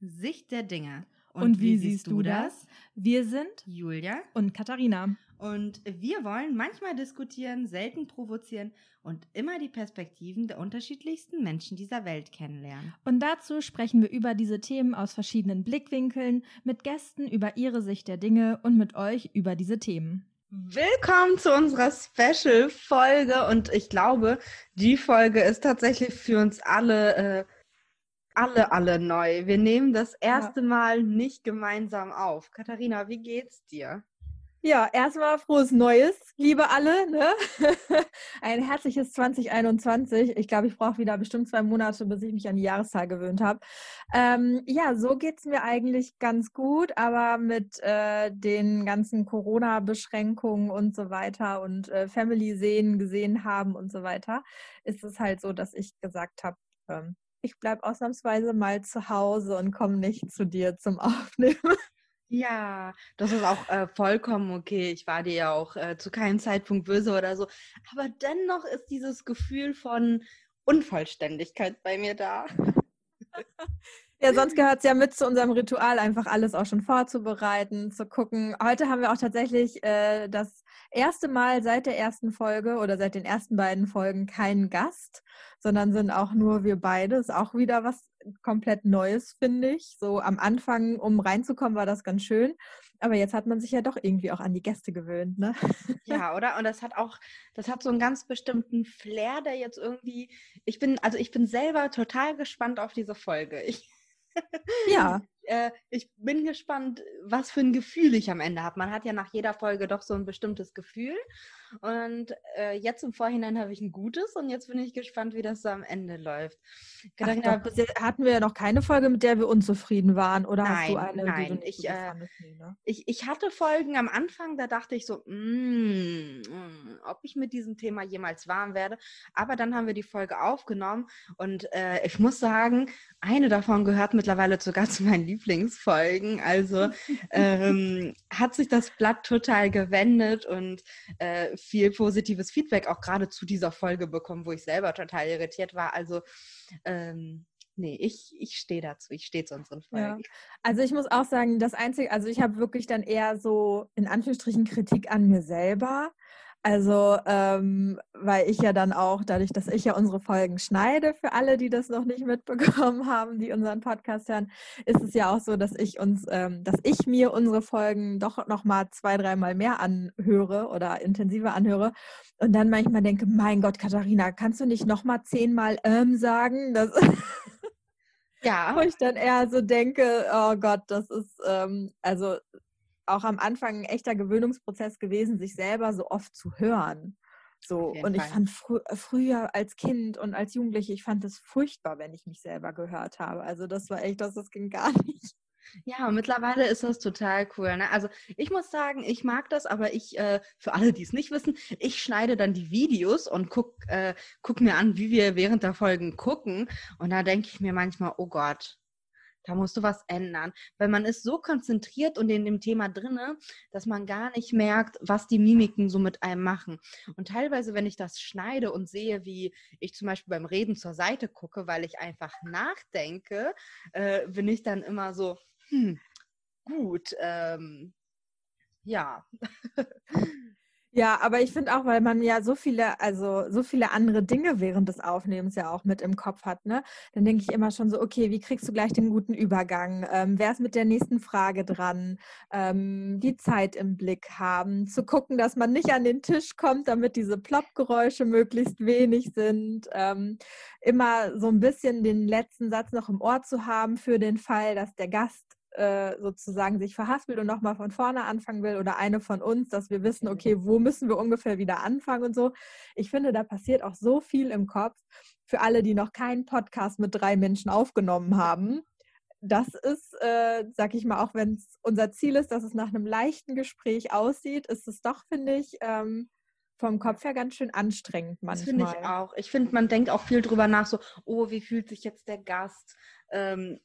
Sicht der Dinge. Und, und wie, wie, siehst du das? Wir sind Julia und Katharina. Und wir wollen manchmal diskutieren, selten provozieren und immer die Perspektiven der unterschiedlichsten Menschen dieser Welt kennenlernen. Und dazu sprechen wir über diese Themen aus verschiedenen Blickwinkeln, mit Gästen über ihre Sicht der Dinge und mit euch über diese Themen. Willkommen zu unserer Special-Folge und ich glaube, die Folge ist tatsächlich für uns alle äh, alle, alle neu. Wir nehmen das erste ja. Mal nicht gemeinsam auf. Katharina, wie geht's dir? Ja, erstmal frohes Neues, liebe alle. Ne? Ein herzliches 2021. Ich glaube, ich brauche wieder bestimmt zwei Monate, bis ich mich an die Jahreszahl gewöhnt habe. Ähm, ja, so geht es mir eigentlich ganz gut, aber mit äh, den ganzen Corona-Beschränkungen und so weiter und äh, Family-Sehen gesehen haben und so weiter, ist es halt so, dass ich gesagt habe, ähm, ich bleibe ausnahmsweise mal zu Hause und komme nicht zu dir zum Aufnehmen. Ja, das ist auch äh, vollkommen okay. Ich war dir ja auch äh, zu keinem Zeitpunkt böse oder so. Aber dennoch ist dieses Gefühl von Unvollständigkeit bei mir da. Ja, sonst gehört es ja mit zu unserem Ritual, einfach alles auch schon vorzubereiten, zu gucken. Heute haben wir auch tatsächlich äh, das erste Mal seit der ersten Folge oder seit den ersten beiden Folgen keinen Gast, sondern sind auch nur wir beide. Ist auch wieder was komplett Neues, finde ich. So am Anfang, um reinzukommen, war das ganz schön. Aber jetzt hat man sich ja doch irgendwie auch an die Gäste gewöhnt, ne? Ja, oder? Und das hat auch, das hat so einen ganz bestimmten Flair, der jetzt irgendwie, ich bin, also ich bin selber total gespannt auf diese Folge. Ich ja. Äh, ich bin gespannt, was für ein Gefühl ich am Ende habe. Man hat ja nach jeder Folge doch so ein bestimmtes Gefühl. Und äh, jetzt im Vorhinein habe ich ein gutes und jetzt bin ich gespannt, wie das so am Ende läuft. Ach, doch, bis jetzt hatten wir ja noch keine Folge, mit der wir unzufrieden waren, oder nein, hast du eine, nein, ich, äh, nee, ne? ich, ich hatte Folgen am Anfang, da dachte ich so, mm, mm, ob ich mit diesem Thema jemals warm werde. Aber dann haben wir die Folge aufgenommen und äh, ich muss sagen, eine davon gehört mittlerweile sogar zu meinen Lieblingsfolgen. Also ähm, hat sich das Blatt total gewendet und äh, viel positives Feedback auch gerade zu dieser Folge bekommen, wo ich selber total irritiert war. Also ähm, nee, ich, ich stehe dazu, ich stehe zu unseren Folgen. Ja. Also ich muss auch sagen, das Einzige, also ich habe wirklich dann eher so in Anführungsstrichen Kritik an mir selber. Also, ähm, weil ich ja dann auch, dadurch, dass ich ja unsere Folgen schneide, für alle, die das noch nicht mitbekommen haben, die unseren Podcast hören, ist es ja auch so, dass ich uns, ähm, dass ich mir unsere Folgen doch noch mal zwei, dreimal mehr anhöre oder intensiver anhöre und dann manchmal denke, mein Gott, Katharina, kannst du nicht noch mal zehnmal ähm sagen? Das ja. Wo ich dann eher so denke, oh Gott, das ist, ähm, also auch am Anfang ein echter Gewöhnungsprozess gewesen, sich selber so oft zu hören. So, und ich Fall. fand frü früher als Kind und als Jugendliche, ich fand es furchtbar, wenn ich mich selber gehört habe. Also das war echt, das, das ging gar nicht. Ja, mittlerweile ist das total cool. Ne? Also ich muss sagen, ich mag das, aber ich, äh, für alle, die es nicht wissen, ich schneide dann die Videos und guck, äh, guck mir an, wie wir während der Folgen gucken. Und da denke ich mir manchmal, oh Gott, da musst du was ändern. Weil man ist so konzentriert und in dem Thema drinne, dass man gar nicht merkt, was die Mimiken so mit einem machen. Und teilweise, wenn ich das schneide und sehe, wie ich zum Beispiel beim Reden zur Seite gucke, weil ich einfach nachdenke, äh, bin ich dann immer so, hm, gut, ähm, ja. Ja, aber ich finde auch, weil man ja so viele, also so viele andere Dinge während des Aufnehmens ja auch mit im Kopf hat, ne? Dann denke ich immer schon so, okay, wie kriegst du gleich den guten Übergang? Ähm, wer ist mit der nächsten Frage dran? Ähm, die Zeit im Blick haben, zu gucken, dass man nicht an den Tisch kommt, damit diese Ploppgeräusche möglichst wenig sind. Ähm, immer so ein bisschen den letzten Satz noch im Ohr zu haben für den Fall, dass der Gast äh, sozusagen sich verhaspelt und nochmal von vorne anfangen will oder eine von uns, dass wir wissen, okay, wo müssen wir ungefähr wieder anfangen und so. Ich finde, da passiert auch so viel im Kopf für alle, die noch keinen Podcast mit drei Menschen aufgenommen haben. Das ist, äh, sag ich mal, auch wenn es unser Ziel ist, dass es nach einem leichten Gespräch aussieht, ist es doch, finde ich, ähm, vom Kopf her ganz schön anstrengend manchmal. Das finde ich auch. Ich finde, man denkt auch viel drüber nach, so, oh, wie fühlt sich jetzt der Gast? Ähm,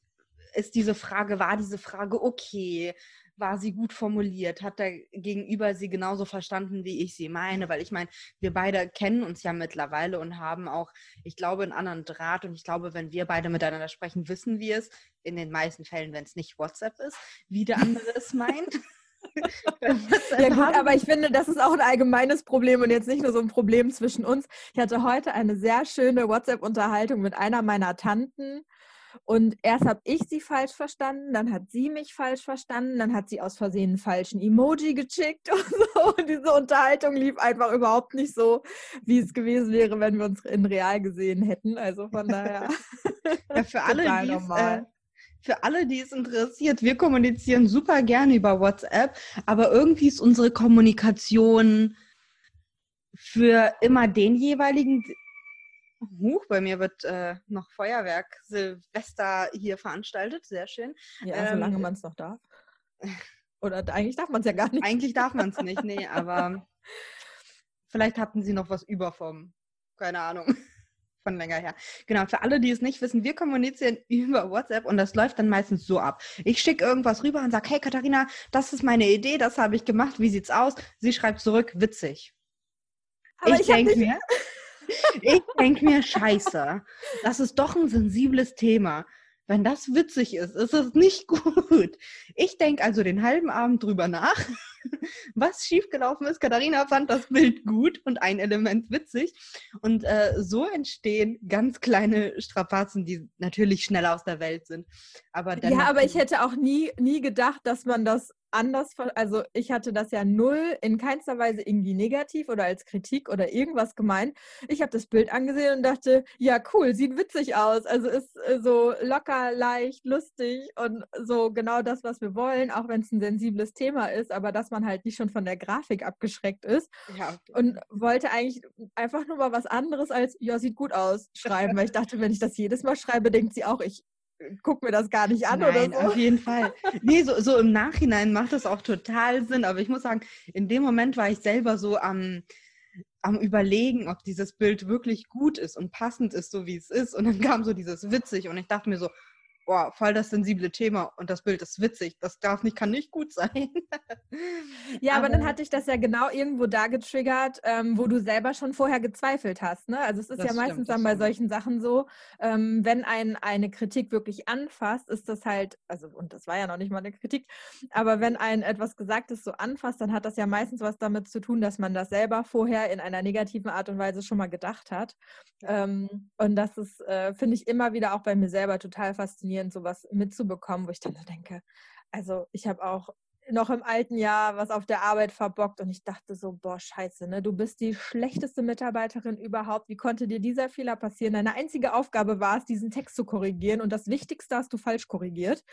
ist diese Frage, war diese Frage okay? War sie gut formuliert? Hat der Gegenüber sie genauso verstanden, wie ich sie meine? Weil ich meine, wir beide kennen uns ja mittlerweile und haben auch, ich glaube, einen anderen Draht. Und ich glaube, wenn wir beide miteinander sprechen, wissen wir es, in den meisten Fällen, wenn es nicht WhatsApp ist, wie der andere es meint. ja gut, aber ich finde, das ist auch ein allgemeines Problem und jetzt nicht nur so ein Problem zwischen uns. Ich hatte heute eine sehr schöne WhatsApp-Unterhaltung mit einer meiner Tanten und erst habe ich sie falsch verstanden, dann hat sie mich falsch verstanden, dann hat sie aus Versehen einen falschen Emoji geschickt und so. Und diese Unterhaltung lief einfach überhaupt nicht so, wie es gewesen wäre, wenn wir uns in real gesehen hätten. Also von daher. ja, für alle, die äh, für alle, die es interessiert, wir kommunizieren super gerne über WhatsApp, aber irgendwie ist unsere Kommunikation für immer den jeweiligen. Huch, bei mir wird äh, noch Feuerwerk Silvester hier veranstaltet. Sehr schön. Ja, ähm, solange man es noch darf. Oder eigentlich darf man es ja gar nicht. Eigentlich darf man es nicht, nee, aber vielleicht hatten sie noch was über vom, keine Ahnung von länger her. Genau, für alle, die es nicht wissen, wir kommunizieren über WhatsApp und das läuft dann meistens so ab. Ich schicke irgendwas rüber und sage, hey Katharina, das ist meine Idee, das habe ich gemacht, wie sieht's aus? Sie schreibt zurück, witzig. Aber ich, ich denke mir, ich denke mir, scheiße, das ist doch ein sensibles Thema. Wenn das witzig ist, ist es nicht gut. Ich denke also den halben Abend drüber nach, was schiefgelaufen ist. Katharina fand das Bild gut und ein Element witzig. Und äh, so entstehen ganz kleine Strapazen, die natürlich schneller aus der Welt sind. Aber ja, aber ich hätte auch nie, nie gedacht, dass man das anders, also ich hatte das ja null, in keinster Weise irgendwie negativ oder als Kritik oder irgendwas gemeint. Ich habe das Bild angesehen und dachte, ja cool, sieht witzig aus. Also ist äh, so locker, leicht, lustig und so genau das, was wir wollen, auch wenn es ein sensibles Thema ist, aber dass man halt nicht schon von der Grafik abgeschreckt ist. Ja. Und wollte eigentlich einfach nur mal was anderes als, ja, sieht gut aus, schreiben, weil ich dachte, wenn ich das jedes Mal schreibe, denkt sie auch, ich guck mir das gar nicht an Nein, oder so. auf jeden Fall. Nee, so, so im Nachhinein macht das auch total Sinn. Aber ich muss sagen, in dem Moment war ich selber so am, am Überlegen, ob dieses Bild wirklich gut ist und passend ist, so wie es ist. Und dann kam so dieses witzig und ich dachte mir so, boah, voll das sensible Thema und das Bild ist witzig. Das darf nicht, kann nicht gut sein. ja, aber, aber, dann hatte ich das ja genau irgendwo da getriggert, ähm, wo du selber schon vorher gezweifelt hast. Ne? Also es ist ja stimmt, meistens dann bei solchen Sachen so, ähm, wenn ein eine Kritik wirklich anfasst, ist das halt, also und das war ja noch nicht mal eine Kritik, aber wenn ein etwas Gesagtes so anfasst, dann hat das ja meistens was damit zu tun, dass man das selber vorher in einer negativen Art und Weise schon mal gedacht hat. Ähm, und das ist, äh, finde ich, immer wieder auch bei mir selber total faszinierend faszinierend, sowas mitzubekommen, wo ich dann so denke, also ich habe auch noch im alten Jahr was auf der Arbeit verbockt und ich dachte so, boah, scheiße, ne? Du bist die schlechteste Mitarbeiterin überhaupt. Wie konnte dir dieser Fehler passieren? Deine einzige Aufgabe war es, diesen Text zu korrigieren und das Wichtigste hast du falsch korrigiert.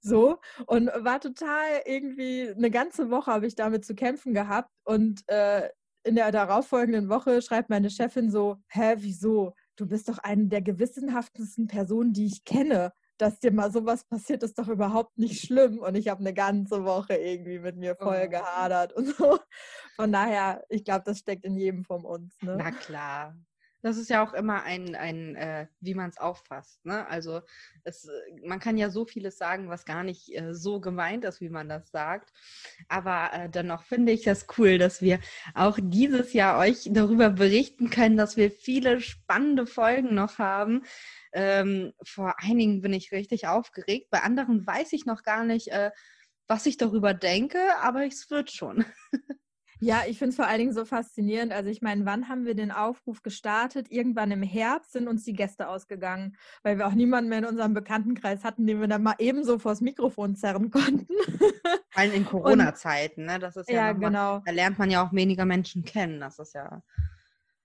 So und war total irgendwie eine ganze Woche habe ich damit zu kämpfen gehabt und äh, in der darauffolgenden Woche schreibt meine Chefin so, hä, wieso? Du bist doch eine der gewissenhaftesten Personen, die ich kenne dass dir mal sowas passiert, ist doch überhaupt nicht schlimm. Und ich habe eine ganze Woche irgendwie mit mir voll oh. gehadert und so. Von daher, ich glaube, das steckt in jedem von uns. Ne? Na klar. Das ist ja auch immer ein, ein äh, wie man es auffasst. Ne? Also es, man kann ja so vieles sagen, was gar nicht äh, so gemeint ist, wie man das sagt. Aber äh, dennoch finde ich das cool, dass wir auch dieses Jahr euch darüber berichten können, dass wir viele spannende Folgen noch haben. Ähm, vor einigen bin ich richtig aufgeregt. Bei anderen weiß ich noch gar nicht, äh, was ich darüber denke, aber es wird schon. Ja, ich finde es vor allen Dingen so faszinierend. Also ich meine, wann haben wir den Aufruf gestartet? Irgendwann im Herbst sind uns die Gäste ausgegangen, weil wir auch niemanden mehr in unserem Bekanntenkreis hatten, den wir dann mal ebenso vors Mikrofon zerren konnten. Vor allem in Corona-Zeiten, ne? Das ist ja, ja genau. Da lernt man ja auch weniger Menschen kennen. Das ist ja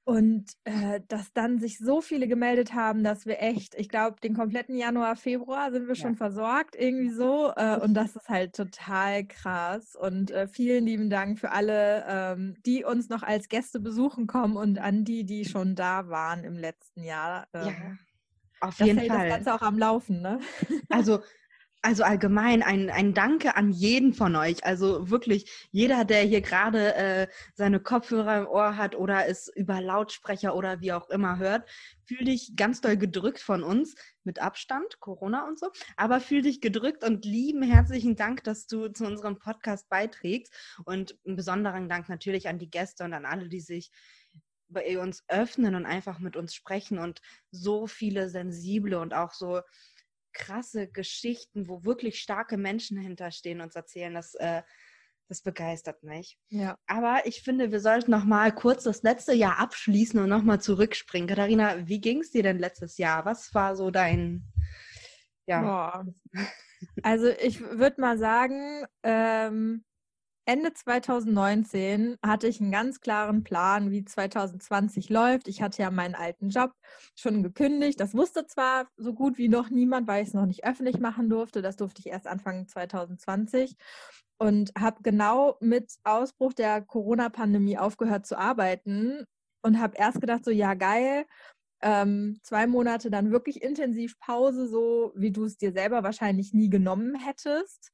und äh, dass dann sich so viele gemeldet haben, dass wir echt, ich glaube, den kompletten Januar, Februar sind wir schon versorgt, irgendwie so. Äh, und das ist halt total krass. Und äh, vielen lieben Dank für alle, ähm, die uns noch als Gäste besuchen kommen und an die, die schon da waren im letzten Jahr. Ähm, ja, auf jeden das Fall. Das Ganze auch am Laufen, ne? Also also allgemein ein, ein Danke an jeden von euch. Also wirklich jeder, der hier gerade äh, seine Kopfhörer im Ohr hat oder es über Lautsprecher oder wie auch immer hört, fühl dich ganz doll gedrückt von uns mit Abstand, Corona und so. Aber fühl dich gedrückt und lieben herzlichen Dank, dass du zu unserem Podcast beiträgst. Und einen besonderen Dank natürlich an die Gäste und an alle, die sich bei uns öffnen und einfach mit uns sprechen und so viele sensible und auch so krasse Geschichten, wo wirklich starke Menschen hinterstehen und uns erzählen, das, äh, das begeistert mich. Ja. Aber ich finde, wir sollten noch mal kurz das letzte Jahr abschließen und noch mal zurückspringen. Katharina, wie ging es dir denn letztes Jahr? Was war so dein, ja. Boah. Also ich würde mal sagen, ähm, Ende 2019 hatte ich einen ganz klaren Plan, wie 2020 läuft. Ich hatte ja meinen alten Job schon gekündigt. Das wusste zwar so gut wie noch niemand, weil ich es noch nicht öffentlich machen durfte. Das durfte ich erst Anfang 2020 und habe genau mit Ausbruch der Corona-Pandemie aufgehört zu arbeiten und habe erst gedacht, so ja geil, ähm, zwei Monate dann wirklich intensiv Pause, so wie du es dir selber wahrscheinlich nie genommen hättest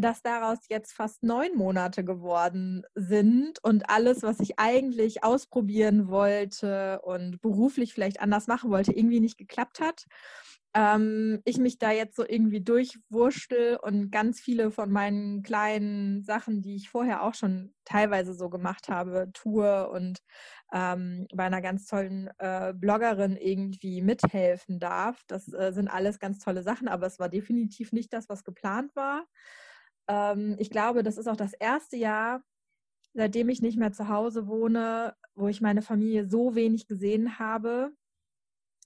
dass daraus jetzt fast neun Monate geworden sind und alles, was ich eigentlich ausprobieren wollte und beruflich vielleicht anders machen wollte, irgendwie nicht geklappt hat. Ähm, ich mich da jetzt so irgendwie durchwurschtel und ganz viele von meinen kleinen Sachen, die ich vorher auch schon teilweise so gemacht habe, tue und ähm, bei einer ganz tollen äh, Bloggerin irgendwie mithelfen darf. Das äh, sind alles ganz tolle Sachen, aber es war definitiv nicht das, was geplant war. Ähm, ich glaube, das ist auch das erste Jahr, seitdem ich nicht mehr zu Hause wohne, wo ich meine Familie so wenig gesehen habe.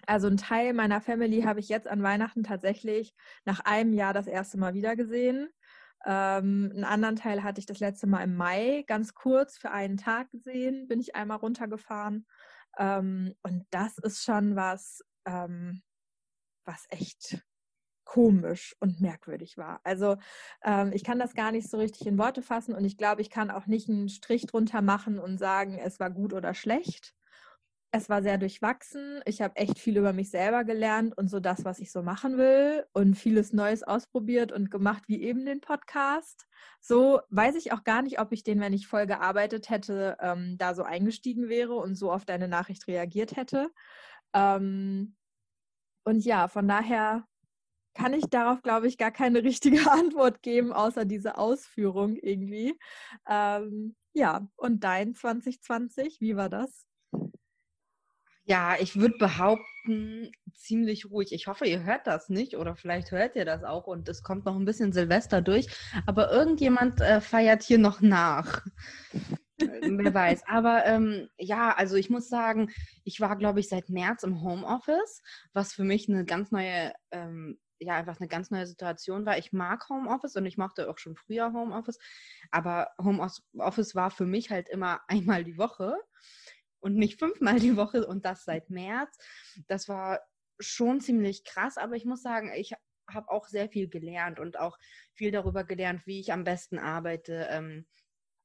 Also ein Teil meiner Family habe ich jetzt an Weihnachten tatsächlich nach einem Jahr das erste Mal wieder gesehen. Ähm, einen anderen Teil hatte ich das letzte Mal im Mai ganz kurz für einen Tag gesehen, bin ich einmal runtergefahren. Ähm, und das ist schon was, ähm, was echt komisch und merkwürdig war. Also ähm, ich kann das gar nicht so richtig in Worte fassen und ich glaube, ich kann auch nicht einen Strich drunter machen und sagen, es war gut oder schlecht. Es war sehr durchwachsen. Ich habe echt viel über mich selber gelernt und so das, was ich so machen will und vieles Neues ausprobiert und gemacht, wie eben den Podcast. So weiß ich auch gar nicht, ob ich den, wenn ich voll gearbeitet hätte, ähm, da so eingestiegen wäre und so auf deine Nachricht reagiert hätte. Ähm, und ja, von daher kann ich darauf, glaube ich, gar keine richtige Antwort geben, außer diese Ausführung irgendwie. Ähm, ja, und dein 2020, wie war das? Ja, ich würde behaupten, ziemlich ruhig. Ich hoffe, ihr hört das nicht oder vielleicht hört ihr das auch und es kommt noch ein bisschen Silvester durch. Aber irgendjemand äh, feiert hier noch nach. Wer weiß. Aber ähm, ja, also ich muss sagen, ich war, glaube ich, seit März im Homeoffice, was für mich eine ganz neue ähm, ja einfach eine ganz neue Situation war. Ich mag Homeoffice und ich mochte auch schon früher Homeoffice, aber Homeoffice war für mich halt immer einmal die Woche und nicht fünfmal die Woche und das seit März. Das war schon ziemlich krass, aber ich muss sagen, ich habe auch sehr viel gelernt und auch viel darüber gelernt, wie ich am besten arbeite. Ähm,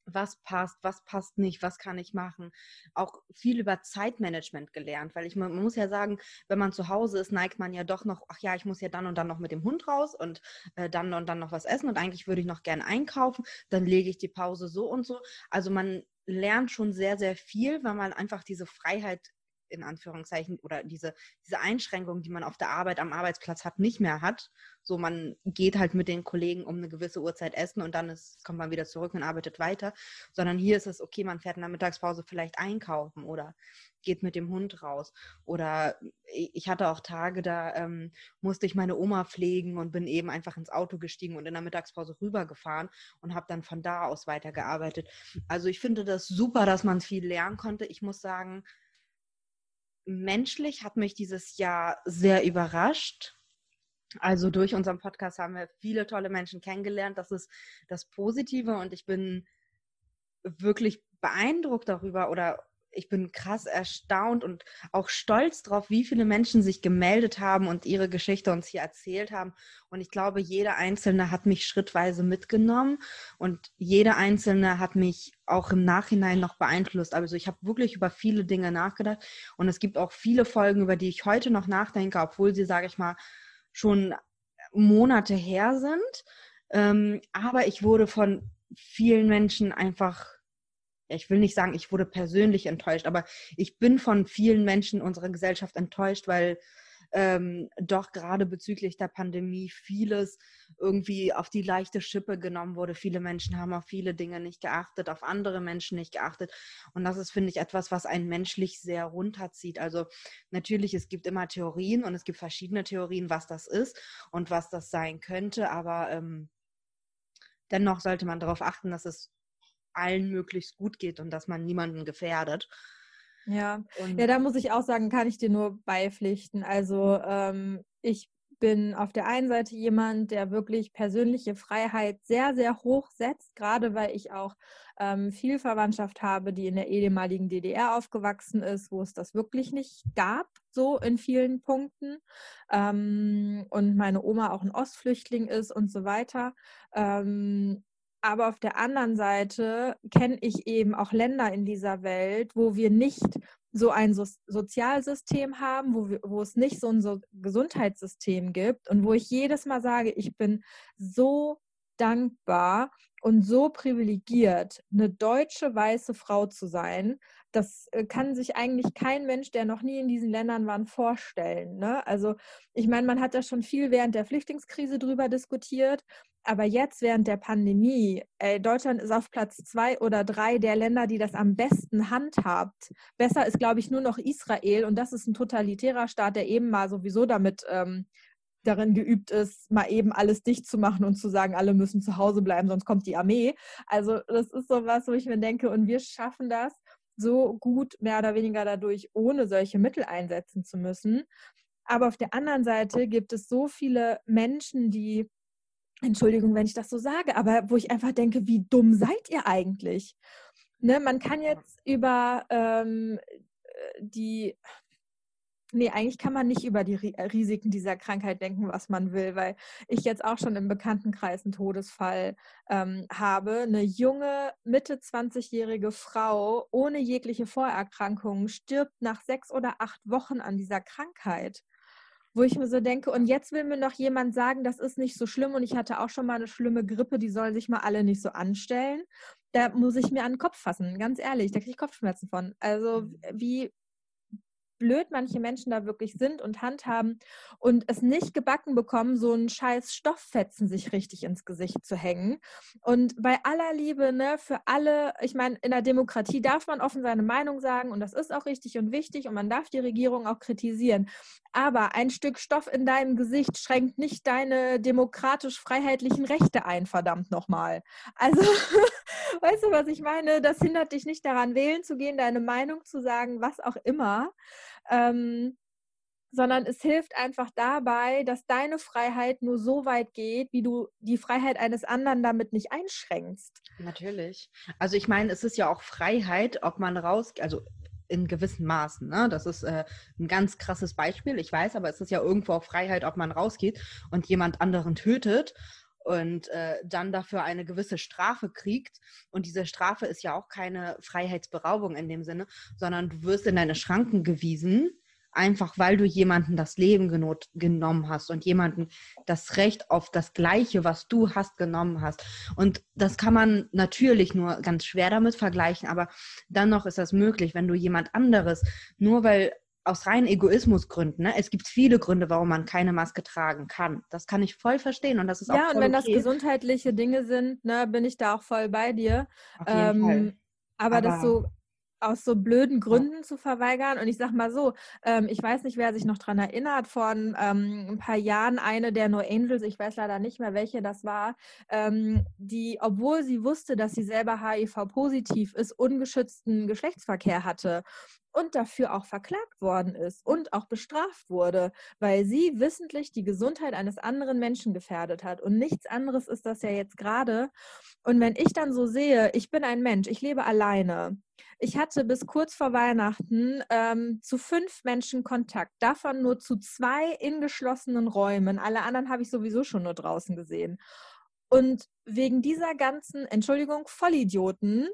was passt, was passt nicht, was kann ich machen. Auch viel über Zeitmanagement gelernt, weil ich man muss ja sagen, wenn man zu Hause ist, neigt man ja doch noch, ach ja, ich muss ja dann und dann noch mit dem Hund raus und äh, dann und dann noch was essen und eigentlich würde ich noch gerne einkaufen, dann lege ich die Pause so und so. Also man lernt schon sehr, sehr viel, weil man einfach diese Freiheit in Anführungszeichen oder diese, diese Einschränkung, die man auf der Arbeit am Arbeitsplatz hat, nicht mehr hat. So, man geht halt mit den Kollegen um eine gewisse Uhrzeit essen und dann ist, kommt man wieder zurück und arbeitet weiter. Sondern hier ist es, okay, man fährt in der Mittagspause vielleicht einkaufen oder geht mit dem Hund raus. Oder ich hatte auch Tage, da ähm, musste ich meine Oma pflegen und bin eben einfach ins Auto gestiegen und in der Mittagspause rübergefahren und habe dann von da aus weitergearbeitet. Also ich finde das super, dass man viel lernen konnte. Ich muss sagen, menschlich hat mich dieses Jahr sehr überrascht. Also durch unseren Podcast haben wir viele tolle Menschen kennengelernt. Das ist das Positive und ich bin wirklich beeindruckt darüber oder ich bin krass erstaunt und auch stolz darauf, wie viele Menschen sich gemeldet haben und ihre Geschichte uns hier erzählt haben. Und ich glaube, jeder Einzelne hat mich schrittweise mitgenommen und jeder Einzelne hat mich auch im Nachhinein noch beeinflusst. Also ich habe wirklich über viele Dinge nachgedacht und es gibt auch viele Folgen, über die ich heute noch nachdenke, obwohl sie, sage ich mal, schon Monate her sind. Ähm, aber ich wurde von vielen Menschen einfach, ich will nicht sagen, ich wurde persönlich enttäuscht, aber ich bin von vielen Menschen unserer Gesellschaft enttäuscht, weil ähm, doch gerade bezüglich der Pandemie vieles irgendwie auf die leichte Schippe genommen wurde. Viele Menschen haben auf viele Dinge nicht geachtet, auf andere Menschen nicht geachtet. Und das ist, finde ich, etwas, was einen menschlich sehr runterzieht. Also natürlich, es gibt immer Theorien und es gibt verschiedene Theorien, was das ist und was das sein könnte. Aber ähm, dennoch sollte man darauf achten, dass es allen möglichst gut geht und dass man niemanden gefährdet. Ja. Und ja, da muss ich auch sagen, kann ich dir nur beipflichten. Also ähm, ich bin auf der einen Seite jemand, der wirklich persönliche Freiheit sehr, sehr hoch setzt, gerade weil ich auch ähm, viel Verwandtschaft habe, die in der ehemaligen DDR aufgewachsen ist, wo es das wirklich nicht gab, so in vielen Punkten. Ähm, und meine Oma auch ein Ostflüchtling ist und so weiter. Ähm, aber auf der anderen Seite kenne ich eben auch Länder in dieser Welt, wo wir nicht so ein so Sozialsystem haben, wo, wir, wo es nicht so ein so Gesundheitssystem gibt und wo ich jedes Mal sage, ich bin so dankbar und so privilegiert, eine deutsche weiße Frau zu sein. Das äh, kann sich eigentlich kein Mensch, der noch nie in diesen Ländern war, vorstellen. Ne? Also ich meine, man hat da schon viel während der Flüchtlingskrise drüber diskutiert, aber jetzt während der Pandemie, ey, Deutschland ist auf Platz zwei oder drei der Länder, die das am besten handhabt. Besser ist, glaube ich, nur noch Israel und das ist ein totalitärer Staat, der eben mal sowieso damit ähm, darin geübt ist, mal eben alles dicht zu machen und zu sagen, alle müssen zu Hause bleiben, sonst kommt die Armee. Also das ist so was, wo ich mir denke, und wir schaffen das so gut, mehr oder weniger dadurch, ohne solche Mittel einsetzen zu müssen. Aber auf der anderen Seite gibt es so viele Menschen, die Entschuldigung, wenn ich das so sage, aber wo ich einfach denke, wie dumm seid ihr eigentlich? Ne, man kann jetzt über ähm, die, nee, eigentlich kann man nicht über die Risiken dieser Krankheit denken, was man will, weil ich jetzt auch schon im Bekanntenkreis einen Todesfall ähm, habe. Eine junge, Mitte 20-jährige Frau ohne jegliche Vorerkrankungen stirbt nach sechs oder acht Wochen an dieser Krankheit wo ich mir so denke, und jetzt will mir noch jemand sagen, das ist nicht so schlimm und ich hatte auch schon mal eine schlimme Grippe, die sollen sich mal alle nicht so anstellen. Da muss ich mir an den Kopf fassen, ganz ehrlich, da kriege ich Kopfschmerzen von. Also mhm. wie, blöd manche Menschen da wirklich sind und handhaben und es nicht gebacken bekommen, so einen scheiß Stofffetzen sich richtig ins Gesicht zu hängen. Und bei aller Liebe, ne, für alle, ich meine, in der Demokratie darf man offen seine Meinung sagen und das ist auch richtig und wichtig und man darf die Regierung auch kritisieren. Aber ein Stück Stoff in deinem Gesicht schränkt nicht deine demokratisch-freiheitlichen Rechte ein, verdammt nochmal. Also, weißt du, was ich meine? Das hindert dich nicht daran, wählen zu gehen, deine Meinung zu sagen, was auch immer ähm, sondern es hilft einfach dabei, dass deine Freiheit nur so weit geht, wie du die Freiheit eines anderen damit nicht einschränkst. Natürlich. Also ich meine, es ist ja auch Freiheit, ob man raus, also in gewissen Maßen. Ne? Das ist äh, ein ganz krasses Beispiel, ich weiß, aber es ist ja irgendwo auch Freiheit, ob man rausgeht und jemand anderen tötet und äh, dann dafür eine gewisse Strafe kriegt. Und diese Strafe ist ja auch keine Freiheitsberaubung in dem Sinne, sondern du wirst in deine Schranken gewiesen, einfach weil du jemanden das Leben genot, genommen hast und jemanden das Recht auf das Gleiche, was du hast, genommen hast. Und das kann man natürlich nur ganz schwer damit vergleichen, aber dann noch ist das möglich, wenn du jemand anderes, nur weil aus reinen Egoismusgründen. Ne? Es gibt viele Gründe, warum man keine Maske tragen kann. Das kann ich voll verstehen und das ist ja, auch Ja, und wenn okay. das gesundheitliche Dinge sind, ne, bin ich da auch voll bei dir. Ähm. Aber, aber das so aus so blöden Gründen zu verweigern. Und ich sag mal so, ähm, ich weiß nicht, wer sich noch daran erinnert, vor ähm, ein paar Jahren eine der No Angels, ich weiß leider nicht mehr, welche das war, ähm, die, obwohl sie wusste, dass sie selber HIV-positiv ist, ungeschützten Geschlechtsverkehr hatte und dafür auch verklagt worden ist und auch bestraft wurde, weil sie wissentlich die Gesundheit eines anderen Menschen gefährdet hat. Und nichts anderes ist das ja jetzt gerade. Und wenn ich dann so sehe, ich bin ein Mensch, ich lebe alleine. Ich hatte bis kurz vor Weihnachten ähm, zu fünf Menschen Kontakt, davon nur zu zwei in geschlossenen Räumen. Alle anderen habe ich sowieso schon nur draußen gesehen. Und wegen dieser ganzen, Entschuldigung, Vollidioten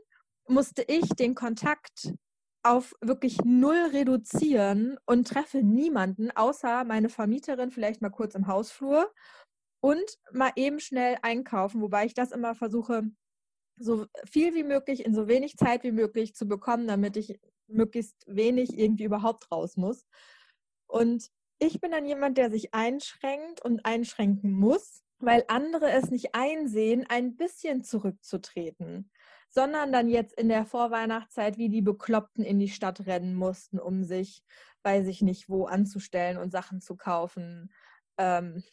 musste ich den Kontakt auf wirklich null reduzieren und treffe niemanden, außer meine Vermieterin vielleicht mal kurz im Hausflur und mal eben schnell einkaufen, wobei ich das immer versuche, so viel wie möglich in so wenig Zeit wie möglich zu bekommen, damit ich möglichst wenig irgendwie überhaupt raus muss. Und ich bin dann jemand, der sich einschränkt und einschränken muss, weil andere es nicht einsehen, ein bisschen zurückzutreten, sondern dann jetzt in der Vorweihnachtszeit wie die Bekloppten in die Stadt rennen mussten, um sich, weiß ich nicht, wo anzustellen und Sachen zu kaufen. Ähm,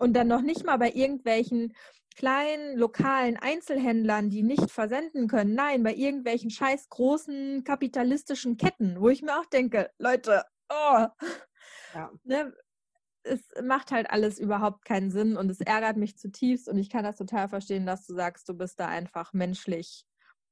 und dann noch nicht mal bei irgendwelchen kleinen lokalen Einzelhändlern, die nicht versenden können. Nein, bei irgendwelchen scheiß großen kapitalistischen Ketten, wo ich mir auch denke, Leute, oh, ja. ne, es macht halt alles überhaupt keinen Sinn und es ärgert mich zutiefst und ich kann das total verstehen, dass du sagst, du bist da einfach menschlich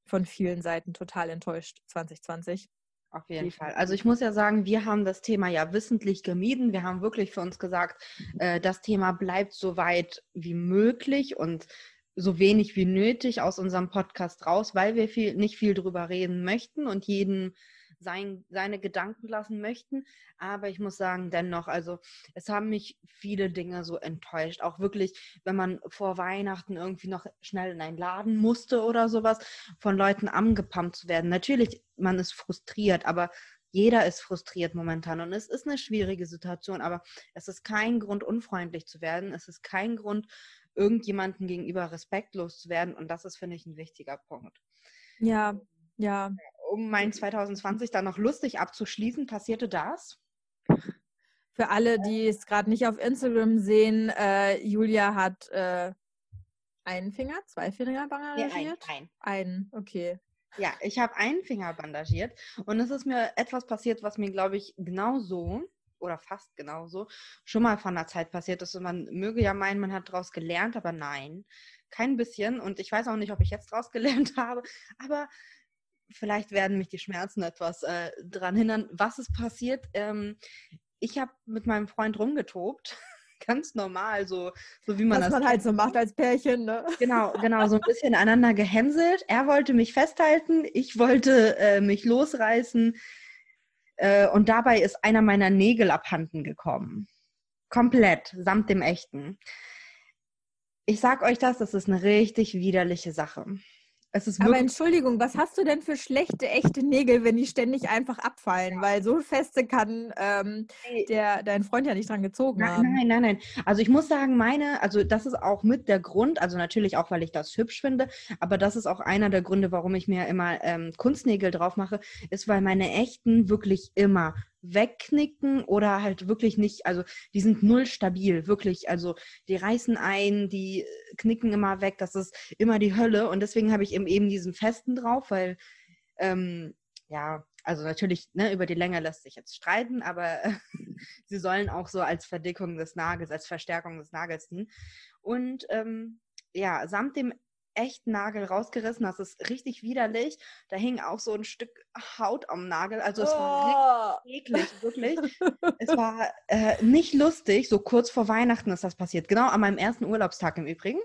von vielen Seiten total enttäuscht 2020. Auf jeden Fall. Also ich muss ja sagen, wir haben das Thema ja wissentlich gemieden. Wir haben wirklich für uns gesagt, äh, das Thema bleibt so weit wie möglich und so wenig wie nötig aus unserem Podcast raus, weil wir viel, nicht viel drüber reden möchten und jeden sein, seine Gedanken lassen möchten. Aber ich muss sagen, dennoch, also es haben mich viele Dinge so enttäuscht. Auch wirklich, wenn man vor Weihnachten irgendwie noch schnell in einen Laden musste oder sowas, von Leuten angepumpt zu werden. Natürlich, man ist frustriert, aber jeder ist frustriert momentan und es ist eine schwierige Situation, aber es ist kein Grund, unfreundlich zu werden. Es ist kein Grund, irgendjemandem gegenüber respektlos zu werden und das ist, finde ich, ein wichtiger Punkt. Ja, ja um mein 2020 dann noch lustig abzuschließen, passierte das. Für alle, die es gerade nicht auf Instagram sehen, äh, Julia hat äh, einen Finger, zwei Finger bandagiert? Ja, ein, ein. Einen, okay. Ja, ich habe einen Finger bandagiert und es ist mir etwas passiert, was mir, glaube ich, genauso oder fast genauso schon mal von der Zeit passiert ist. Und man möge ja meinen, man hat daraus gelernt, aber nein, kein bisschen. Und ich weiß auch nicht, ob ich jetzt daraus gelernt habe, aber vielleicht werden mich die Schmerzen etwas äh, daran hindern. Was ist passiert? Ähm, ich habe mit meinem Freund rumgetobt. Ganz normal, so, so wie man Was das. man halt so macht als Pärchen, ne? Genau, genau, so ein bisschen aneinander gehänselt. Er wollte mich festhalten, ich wollte äh, mich losreißen. Äh, und dabei ist einer meiner Nägel abhanden gekommen. Komplett, samt dem echten. Ich sag euch das, das ist eine richtig widerliche Sache. Aber Entschuldigung, was hast du denn für schlechte, echte Nägel, wenn die ständig einfach abfallen? Weil so feste kann ähm, der, dein Freund ja nicht dran gezogen nein, haben. Nein, nein, nein. Also ich muss sagen, meine, also das ist auch mit der Grund, also natürlich auch, weil ich das hübsch finde, aber das ist auch einer der Gründe, warum ich mir immer ähm, Kunstnägel drauf mache, ist, weil meine echten wirklich immer wegknicken oder halt wirklich nicht, also die sind null stabil, wirklich. Also die reißen ein, die knicken immer weg, das ist immer die Hölle. Und deswegen habe ich eben, eben diesen festen drauf, weil ähm, ja, also natürlich, ne, über die Länge lässt sich jetzt streiten, aber sie sollen auch so als Verdickung des Nagels, als Verstärkung des Nagels dienen. Und ähm, ja, samt dem echt Nagel rausgerissen. Das ist richtig widerlich. Da hing auch so ein Stück Haut am Nagel. Also es oh. war eklig, wirklich. es war äh, nicht lustig. So kurz vor Weihnachten ist das passiert. Genau an meinem ersten Urlaubstag im Übrigen.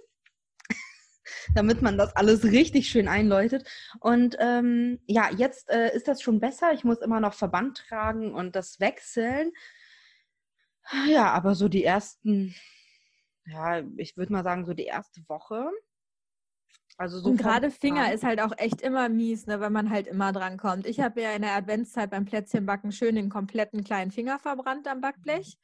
Damit man das alles richtig schön einläutet. Und ähm, ja, jetzt äh, ist das schon besser. Ich muss immer noch Verband tragen und das wechseln. Ja, aber so die ersten, ja, ich würde mal sagen, so die erste Woche also so und gerade Finger ist halt auch echt immer mies, ne, wenn man halt immer dran kommt. Ich habe ja in der Adventszeit beim Plätzchenbacken schön den kompletten kleinen Finger verbrannt am Backblech.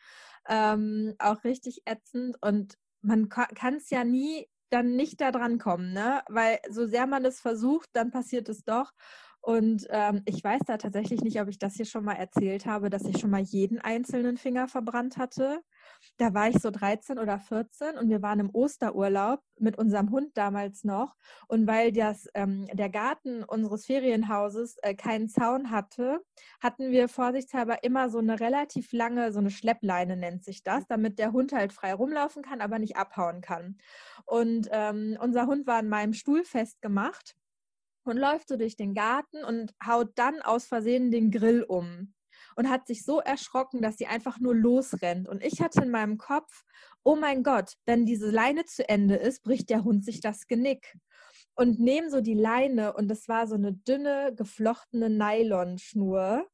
Ähm, auch richtig ätzend. Und man kann es ja nie dann nicht da dran kommen, ne? Weil so sehr man es versucht, dann passiert es doch. Und ähm, ich weiß da tatsächlich nicht, ob ich das hier schon mal erzählt habe, dass ich schon mal jeden einzelnen Finger verbrannt hatte. Da war ich so 13 oder 14 und wir waren im Osterurlaub mit unserem Hund damals noch. Und weil das, ähm, der Garten unseres Ferienhauses äh, keinen Zaun hatte, hatten wir vorsichtshalber immer so eine relativ lange, so eine Schleppleine nennt sich das, damit der Hund halt frei rumlaufen kann, aber nicht abhauen kann. Und ähm, unser Hund war an meinem Stuhl festgemacht und läuft so durch den Garten und haut dann aus Versehen den Grill um und hat sich so erschrocken, dass sie einfach nur losrennt. Und ich hatte in meinem Kopf, oh mein Gott, wenn diese Leine zu Ende ist, bricht der Hund sich das Genick. Und nehme so die Leine und es war so eine dünne, geflochtene Nylonschnur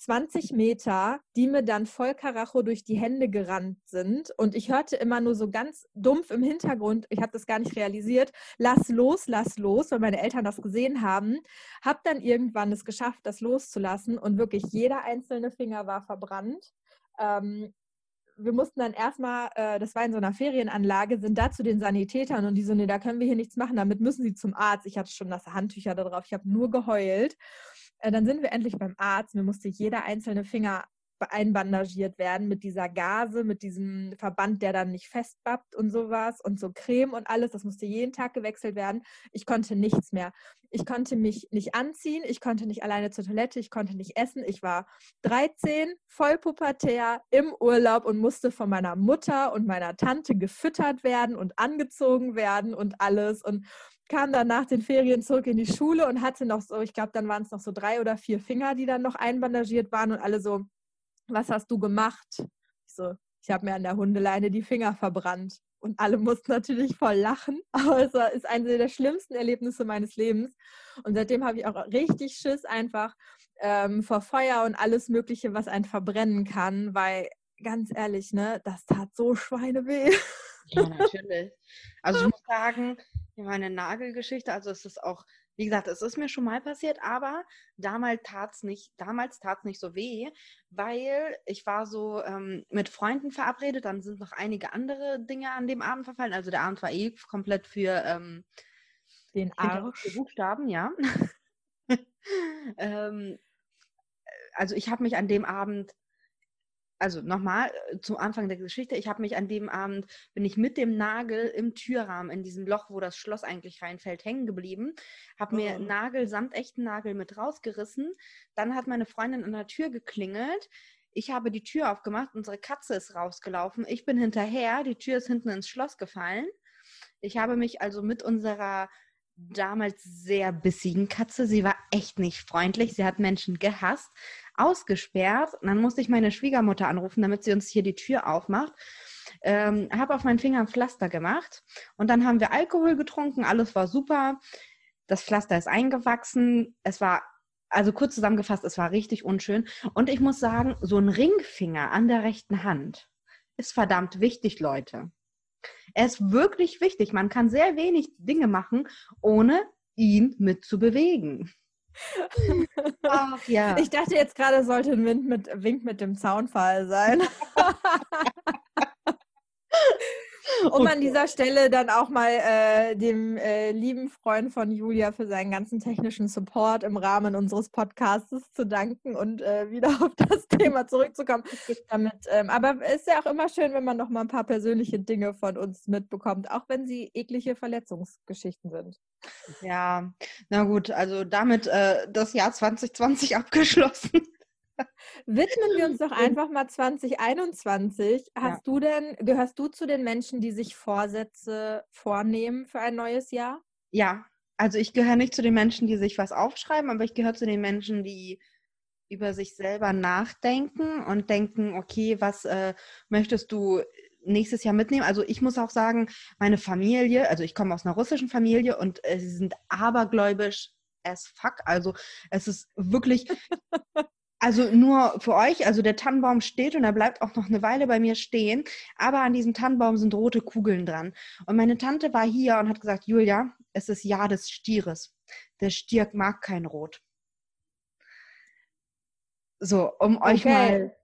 20 Meter, die mir dann voll Karacho durch die Hände gerannt sind. Und ich hörte immer nur so ganz dumpf im Hintergrund, ich habe das gar nicht realisiert, lass los, lass los, weil meine Eltern das gesehen haben. Habe dann irgendwann es geschafft, das loszulassen und wirklich jeder einzelne Finger war verbrannt. Ähm, wir mussten dann erstmal, äh, das war in so einer Ferienanlage, sind da zu den Sanitätern und die so, nee, da können wir hier nichts machen, damit müssen sie zum Arzt. Ich hatte schon das Handtücher da drauf, ich habe nur geheult. Äh, dann sind wir endlich beim Arzt. Mir musste jeder einzelne Finger einbandagiert werden mit dieser Gase, mit diesem Verband, der dann nicht festbappt und sowas und so Creme und alles. Das musste jeden Tag gewechselt werden. Ich konnte nichts mehr. Ich konnte mich nicht anziehen, ich konnte nicht alleine zur Toilette, ich konnte nicht essen. Ich war 13, voll pubertär, im Urlaub und musste von meiner Mutter und meiner Tante gefüttert werden und angezogen werden und alles. Und kam dann nach den Ferien zurück in die Schule und hatte noch so, ich glaube, dann waren es noch so drei oder vier Finger, die dann noch einbandagiert waren und alle so, was hast du gemacht? Ich so, ich habe mir an der Hundeleine die Finger verbrannt. Und alle mussten natürlich voll lachen, aber es war, ist eines der schlimmsten Erlebnisse meines Lebens. Und seitdem habe ich auch richtig Schiss einfach ähm, vor Feuer und alles Mögliche, was einen verbrennen kann, weil ganz ehrlich, ne, das tat so Schweineweh. Ja, natürlich. Also sagen, meine Nagelgeschichte, also es ist auch wie gesagt, es ist mir schon mal passiert, aber damals tat es nicht, damals tat's nicht so weh, weil ich war so ähm, mit Freunden verabredet, dann sind noch einige andere Dinge an dem Abend verfallen. Also der Abend war eh komplett für ähm, den Arsch. Für Buchstaben, ja. ähm, also ich habe mich an dem Abend also nochmal äh, zum Anfang der Geschichte, ich habe mich an dem Abend, bin ich mit dem Nagel im Türrahmen in diesem Loch, wo das Schloss eigentlich reinfällt, hängen geblieben, habe oh. mir Nagel samt echten Nagel mit rausgerissen. Dann hat meine Freundin an der Tür geklingelt. Ich habe die Tür aufgemacht, unsere Katze ist rausgelaufen. Ich bin hinterher, die Tür ist hinten ins Schloss gefallen. Ich habe mich also mit unserer damals sehr bissigen Katze. Sie war echt nicht freundlich. Sie hat Menschen gehasst, ausgesperrt. Und dann musste ich meine Schwiegermutter anrufen, damit sie uns hier die Tür aufmacht. Ähm, habe auf meinen Finger ein Pflaster gemacht und dann haben wir Alkohol getrunken. Alles war super. Das Pflaster ist eingewachsen. Es war also kurz zusammengefasst, es war richtig unschön. Und ich muss sagen, so ein Ringfinger an der rechten Hand ist verdammt wichtig, Leute. Er ist wirklich wichtig. Man kann sehr wenig Dinge machen, ohne ihn mit zu bewegen. Ach, ja. Ich dachte jetzt gerade, sollte ein Wind mit, Wink mit dem Zaunfall sein. Um an dieser Stelle dann auch mal äh, dem äh, lieben Freund von Julia für seinen ganzen technischen Support im Rahmen unseres Podcasts zu danken und äh, wieder auf das Thema zurückzukommen. Damit, ähm, aber es ist ja auch immer schön, wenn man noch mal ein paar persönliche Dinge von uns mitbekommt, auch wenn sie eklige Verletzungsgeschichten sind. Ja, na gut, also damit äh, das Jahr 2020 abgeschlossen. Widmen wir uns doch einfach mal 2021. Hast ja. du denn, gehörst du zu den Menschen, die sich Vorsätze vornehmen für ein neues Jahr? Ja, also ich gehöre nicht zu den Menschen, die sich was aufschreiben, aber ich gehöre zu den Menschen, die über sich selber nachdenken und denken, okay, was äh, möchtest du nächstes Jahr mitnehmen? Also ich muss auch sagen, meine Familie, also ich komme aus einer russischen Familie und äh, sie sind abergläubisch as fuck. Also es ist wirklich, Also nur für euch, also der Tannenbaum steht und er bleibt auch noch eine Weile bei mir stehen, aber an diesem Tannenbaum sind rote Kugeln dran. Und meine Tante war hier und hat gesagt, Julia, es ist Jahr des Stieres. Der Stier mag kein Rot. So, um okay. euch mal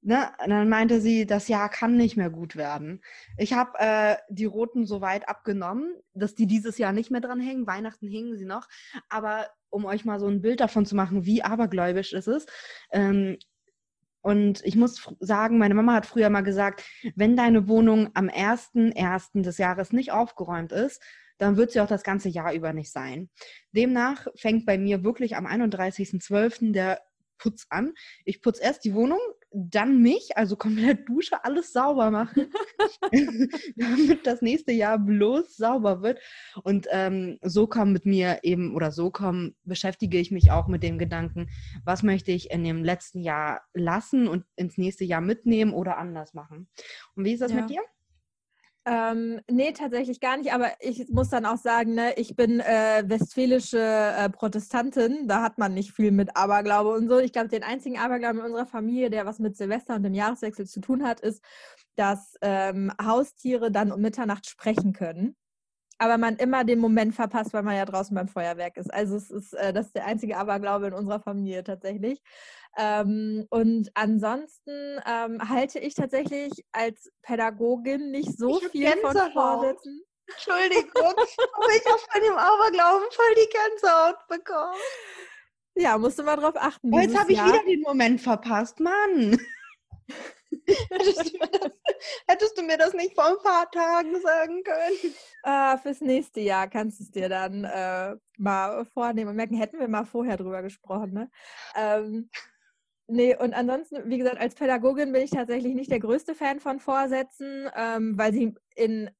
Ne, dann meinte sie, das Jahr kann nicht mehr gut werden. Ich habe äh, die Roten so weit abgenommen, dass die dieses Jahr nicht mehr dran hängen. Weihnachten hingen sie noch. Aber um euch mal so ein Bild davon zu machen, wie abergläubisch es ist. Ähm, und ich muss sagen, meine Mama hat früher mal gesagt, wenn deine Wohnung am 1.1. des Jahres nicht aufgeräumt ist, dann wird sie auch das ganze Jahr über nicht sein. Demnach fängt bei mir wirklich am 31.12. der Putz an. Ich putze erst die Wohnung, dann mich, also komplett Dusche, alles sauber machen, damit das nächste Jahr bloß sauber wird. Und ähm, so kommen mit mir eben, oder so kommen, beschäftige ich mich auch mit dem Gedanken, was möchte ich in dem letzten Jahr lassen und ins nächste Jahr mitnehmen oder anders machen. Und wie ist das ja. mit dir? Ähm, nee, tatsächlich gar nicht, aber ich muss dann auch sagen, ne, ich bin äh, westfälische äh, Protestantin, da hat man nicht viel mit Aberglaube und so. Ich glaube, den einzigen Aberglauben in unserer Familie, der was mit Silvester und dem Jahreswechsel zu tun hat, ist, dass ähm, Haustiere dann um Mitternacht sprechen können. Aber man immer den Moment verpasst, weil man ja draußen beim Feuerwerk ist. Also es ist, äh, das ist der einzige Aberglaube in unserer Familie tatsächlich. Ähm, und ansonsten ähm, halte ich tatsächlich als Pädagogin nicht so ich viel von Vorsätzen. Entschuldigung, aber ich habe von dem Aberglauben voll die Gänsehaut bekommen. Ja, musst du mal drauf achten. Jetzt habe ich wieder den Moment verpasst, Mann. Hättest, du mir das nicht vor ein paar Tagen sagen können? Äh, fürs nächste Jahr kannst du es dir dann äh, mal vornehmen und merken, hätten wir mal vorher drüber gesprochen. Ne? Ähm, Nee, und ansonsten, wie gesagt, als Pädagogin bin ich tatsächlich nicht der größte Fan von Vorsätzen, ähm, weil sie in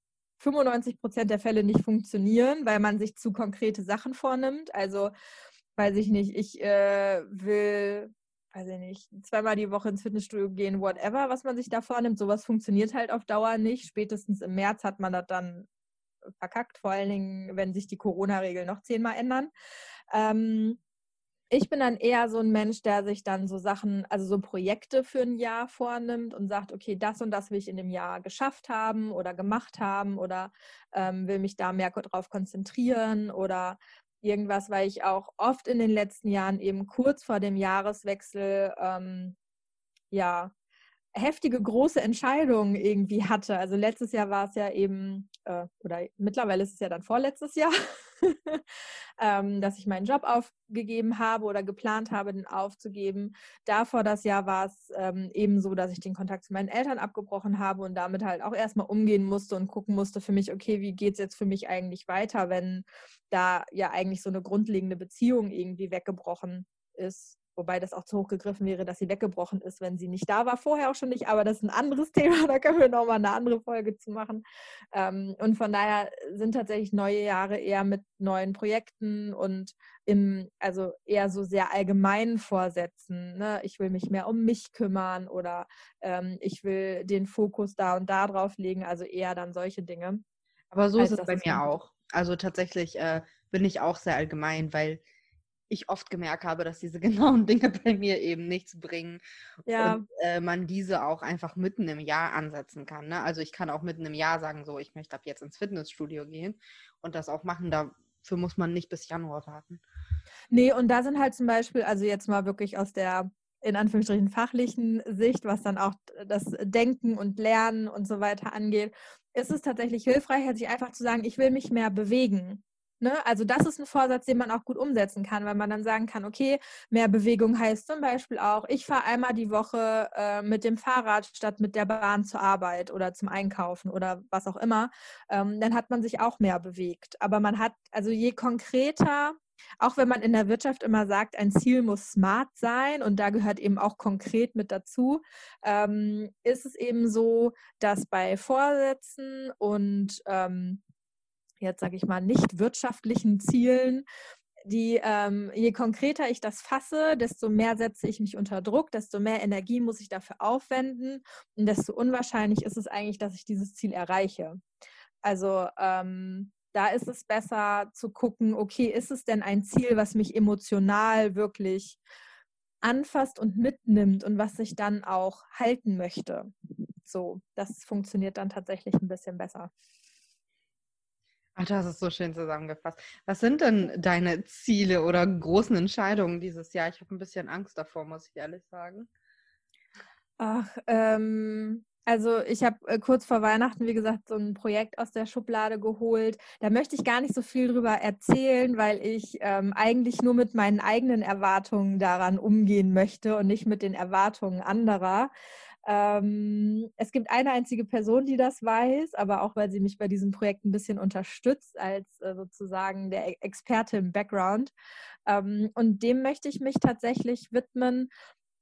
95 Prozent der Fälle nicht funktionieren, weil man sich zu konkrete Sachen vornimmt. Also, weiß ich nicht, ich äh, will, weiß ich nicht, zweimal die Woche ins Fitnessstudio gehen, whatever, was man sich da vornimmt. Sowas funktioniert halt auf Dauer nicht. Spätestens im März hat man das dann verkackt, vor allen Dingen, wenn sich die Corona-Regeln noch zehnmal ändern. Ähm, ich bin dann eher so ein Mensch, der sich dann so Sachen, also so Projekte für ein Jahr vornimmt und sagt, okay, das und das will ich in dem Jahr geschafft haben oder gemacht haben oder ähm, will mich da mehr drauf konzentrieren oder irgendwas, weil ich auch oft in den letzten Jahren eben kurz vor dem Jahreswechsel ähm, ja heftige große Entscheidungen irgendwie hatte. Also letztes Jahr war es ja eben, äh, oder mittlerweile ist es ja dann vorletztes Jahr, ähm, dass ich meinen Job aufgegeben habe oder geplant habe, den aufzugeben. Davor das Jahr war es ähm, eben so, dass ich den Kontakt zu meinen Eltern abgebrochen habe und damit halt auch erstmal umgehen musste und gucken musste für mich, okay, wie geht es jetzt für mich eigentlich weiter, wenn da ja eigentlich so eine grundlegende Beziehung irgendwie weggebrochen ist. Wobei das auch zu hoch gegriffen wäre, dass sie weggebrochen ist, wenn sie nicht da war. Vorher auch schon nicht, aber das ist ein anderes Thema. Da können wir nochmal eine andere Folge zu machen. Ähm, und von daher sind tatsächlich neue Jahre eher mit neuen Projekten und im, also eher so sehr allgemeinen Vorsätzen. Ne? Ich will mich mehr um mich kümmern oder ähm, ich will den Fokus da und da drauf legen. Also eher dann solche Dinge. Aber so ist es bei mir auch. Also tatsächlich äh, bin ich auch sehr allgemein, weil ich oft gemerkt habe, dass diese genauen Dinge bei mir eben nichts bringen. Ja. Und äh, man diese auch einfach mitten im Jahr ansetzen kann. Ne? Also ich kann auch mitten im Jahr sagen, so, ich möchte ab jetzt ins Fitnessstudio gehen und das auch machen. Dafür muss man nicht bis Januar warten. Nee, und da sind halt zum Beispiel, also jetzt mal wirklich aus der in Anführungsstrichen fachlichen Sicht, was dann auch das Denken und Lernen und so weiter angeht, ist es tatsächlich hilfreich, sich einfach zu sagen, ich will mich mehr bewegen. Ne? Also das ist ein Vorsatz, den man auch gut umsetzen kann, weil man dann sagen kann, okay, mehr Bewegung heißt zum Beispiel auch, ich fahre einmal die Woche äh, mit dem Fahrrad statt mit der Bahn zur Arbeit oder zum Einkaufen oder was auch immer. Ähm, dann hat man sich auch mehr bewegt. Aber man hat, also je konkreter, auch wenn man in der Wirtschaft immer sagt, ein Ziel muss smart sein und da gehört eben auch konkret mit dazu, ähm, ist es eben so, dass bei Vorsätzen und ähm, jetzt sage ich mal, nicht wirtschaftlichen Zielen, die ähm, je konkreter ich das fasse, desto mehr setze ich mich unter Druck, desto mehr Energie muss ich dafür aufwenden und desto unwahrscheinlich ist es eigentlich, dass ich dieses Ziel erreiche. Also ähm, da ist es besser zu gucken, okay, ist es denn ein Ziel, was mich emotional wirklich anfasst und mitnimmt und was ich dann auch halten möchte. So, das funktioniert dann tatsächlich ein bisschen besser. Ach, das ist so schön zusammengefasst. Was sind denn deine Ziele oder großen Entscheidungen dieses Jahr? Ich habe ein bisschen Angst davor, muss ich ehrlich sagen. Ach, ähm, also ich habe äh, kurz vor Weihnachten, wie gesagt, so ein Projekt aus der Schublade geholt. Da möchte ich gar nicht so viel drüber erzählen, weil ich ähm, eigentlich nur mit meinen eigenen Erwartungen daran umgehen möchte und nicht mit den Erwartungen anderer. Ähm, es gibt eine einzige Person, die das weiß, aber auch weil sie mich bei diesem Projekt ein bisschen unterstützt als äh, sozusagen der e-, Experte im Background. Ähm, und dem möchte ich mich tatsächlich widmen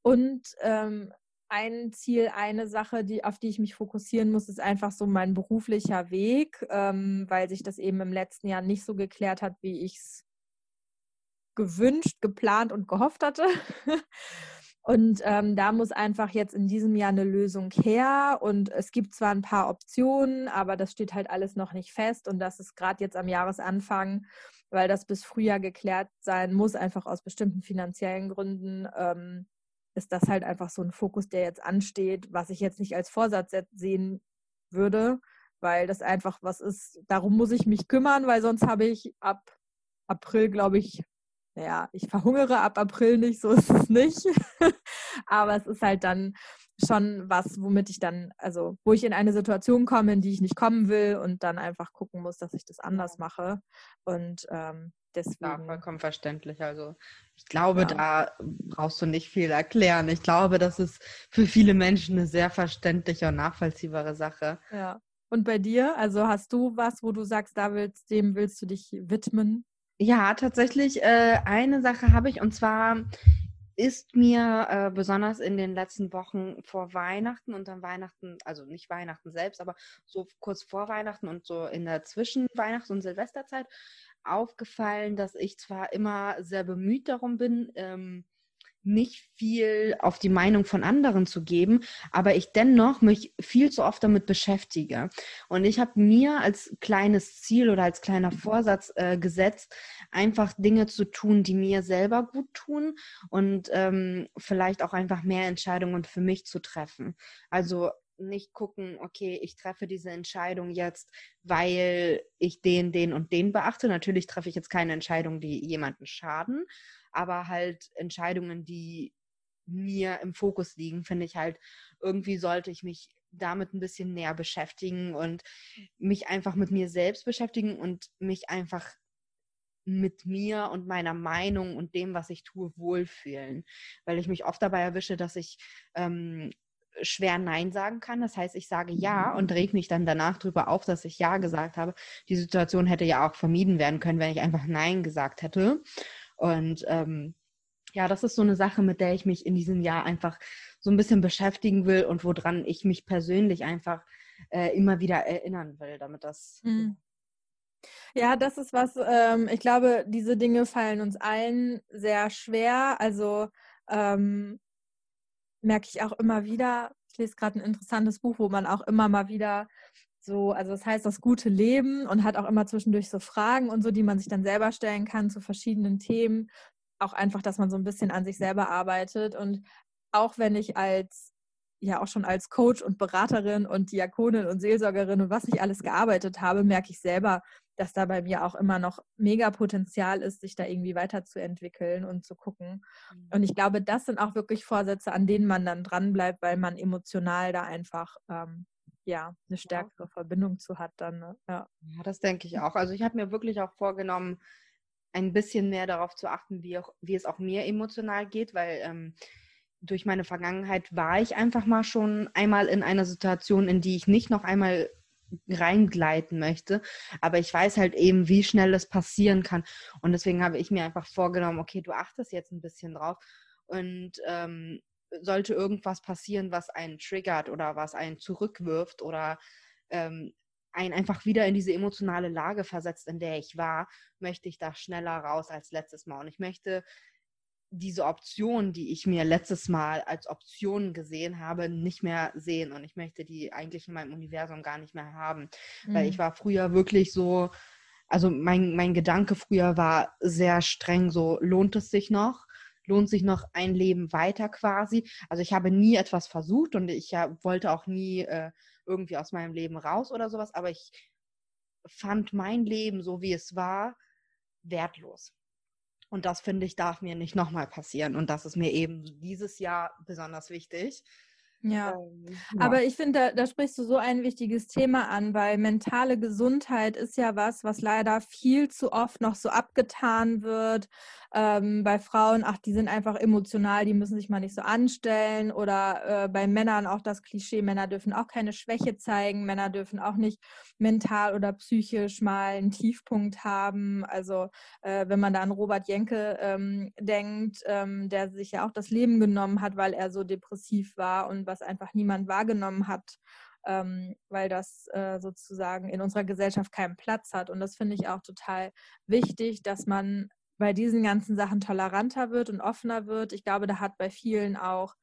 und ähm, ein Ziel, eine Sache, die, auf die ich mich fokussieren muss, ist einfach so mein beruflicher Weg, ähm, weil sich das eben im letzten Jahr nicht so geklärt hat, wie ich es gewünscht, geplant und gehofft hatte. Und ähm, da muss einfach jetzt in diesem Jahr eine Lösung her. Und es gibt zwar ein paar Optionen, aber das steht halt alles noch nicht fest. Und das ist gerade jetzt am Jahresanfang, weil das bis Frühjahr geklärt sein muss, einfach aus bestimmten finanziellen Gründen, ähm, ist das halt einfach so ein Fokus, der jetzt ansteht, was ich jetzt nicht als Vorsatz sehen würde, weil das einfach was ist, darum muss ich mich kümmern, weil sonst habe ich ab April, glaube ich, naja, ich verhungere ab April nicht, so ist es nicht. Aber es ist halt dann schon was, womit ich dann, also wo ich in eine Situation komme, in die ich nicht kommen will und dann einfach gucken muss, dass ich das anders mache. Und ähm, deswegen. Ja, vollkommen verständlich. Also ich glaube, ja. da brauchst du nicht viel erklären. Ich glaube, das ist für viele Menschen eine sehr verständliche und nachvollziehbare Sache. Ja. Und bei dir, also hast du was, wo du sagst, da willst, dem willst du dich widmen? Ja, tatsächlich äh, eine Sache habe ich und zwar ist mir äh, besonders in den letzten Wochen vor Weihnachten und dann Weihnachten, also nicht Weihnachten selbst, aber so kurz vor Weihnachten und so in der Zwischen Weihnachts- und Silvesterzeit aufgefallen, dass ich zwar immer sehr bemüht darum bin, ähm, nicht viel auf die Meinung von anderen zu geben, aber ich dennoch mich viel zu oft damit beschäftige. Und ich habe mir als kleines Ziel oder als kleiner Vorsatz äh, gesetzt, einfach Dinge zu tun, die mir selber gut tun und ähm, vielleicht auch einfach mehr Entscheidungen für mich zu treffen. Also nicht gucken, okay, ich treffe diese Entscheidung jetzt, weil ich den, den und den beachte. Natürlich treffe ich jetzt keine Entscheidung, die jemanden schaden, aber halt Entscheidungen, die mir im Fokus liegen, finde ich halt, irgendwie sollte ich mich damit ein bisschen näher beschäftigen und mich einfach mit mir selbst beschäftigen und mich einfach mit mir und meiner Meinung und dem, was ich tue, wohlfühlen. Weil ich mich oft dabei erwische, dass ich ähm, schwer Nein sagen kann. Das heißt, ich sage Ja und reg mich dann danach darüber auf, dass ich Ja gesagt habe. Die Situation hätte ja auch vermieden werden können, wenn ich einfach Nein gesagt hätte. Und ähm, ja, das ist so eine Sache, mit der ich mich in diesem Jahr einfach so ein bisschen beschäftigen will und woran ich mich persönlich einfach äh, immer wieder erinnern will, damit das. Mhm. Ja, das ist was, ähm, ich glaube, diese Dinge fallen uns allen sehr schwer. Also ähm, merke ich auch immer wieder, ich lese gerade ein interessantes Buch, wo man auch immer mal wieder so, also das heißt das gute Leben und hat auch immer zwischendurch so Fragen und so, die man sich dann selber stellen kann zu verschiedenen Themen. Auch einfach, dass man so ein bisschen an sich selber arbeitet. Und auch wenn ich als, ja auch schon als Coach und Beraterin und Diakonin und Seelsorgerin und was ich alles gearbeitet habe, merke ich selber, dass da bei mir auch immer noch mega Potenzial ist, sich da irgendwie weiterzuentwickeln und zu gucken. Und ich mhm. glaube, das sind auch wirklich Vorsätze, an denen man dann dranbleibt, weil man emotional da einfach ähm, ja, eine stärkere Verbindung zu hat dann. Ne? Ja. ja, das denke ich auch. Also ich habe mir wirklich auch vorgenommen, ein bisschen mehr darauf zu achten, wie, auch, wie es auch mir emotional geht, weil ähm, durch meine Vergangenheit war ich einfach mal schon einmal in einer Situation, in die ich nicht noch einmal reingleiten möchte. Aber ich weiß halt eben, wie schnell es passieren kann. Und deswegen habe ich mir einfach vorgenommen, okay, du achtest jetzt ein bisschen drauf. Und ähm, sollte irgendwas passieren, was einen triggert oder was einen zurückwirft oder ähm, einen einfach wieder in diese emotionale Lage versetzt, in der ich war, möchte ich da schneller raus als letztes Mal. Und ich möchte diese Option, die ich mir letztes Mal als Option gesehen habe, nicht mehr sehen. Und ich möchte die eigentlich in meinem Universum gar nicht mehr haben. Mhm. Weil ich war früher wirklich so, also mein, mein Gedanke früher war sehr streng, so lohnt es sich noch? Lohnt sich noch ein Leben weiter quasi. Also ich habe nie etwas versucht und ich wollte auch nie äh, irgendwie aus meinem Leben raus oder sowas, aber ich fand mein Leben, so wie es war, wertlos. Und das finde ich, darf mir nicht nochmal passieren. Und das ist mir eben dieses Jahr besonders wichtig. Ja. Ähm, ja. aber ich finde, da, da, sprichst du so ein wichtiges Thema an, weil mentale Gesundheit ist ja was, was leider viel zu oft noch so abgetan wird. Ähm, bei Frauen, ach, die sind einfach emotional, die müssen sich mal nicht so anstellen. Oder äh, bei Männern auch das Klischee, Männer dürfen auch keine Schwäche zeigen, Männer dürfen auch nicht mental oder psychisch mal einen Tiefpunkt haben. Also äh, wenn man da an Robert Jenke ähm, denkt, ähm, der sich ja auch das Leben genommen hat, weil er so depressiv war und was einfach niemand wahrgenommen hat. Ähm, weil das äh, sozusagen in unserer Gesellschaft keinen Platz hat. Und das finde ich auch total wichtig, dass man bei diesen ganzen Sachen toleranter wird und offener wird. Ich glaube, da hat bei vielen auch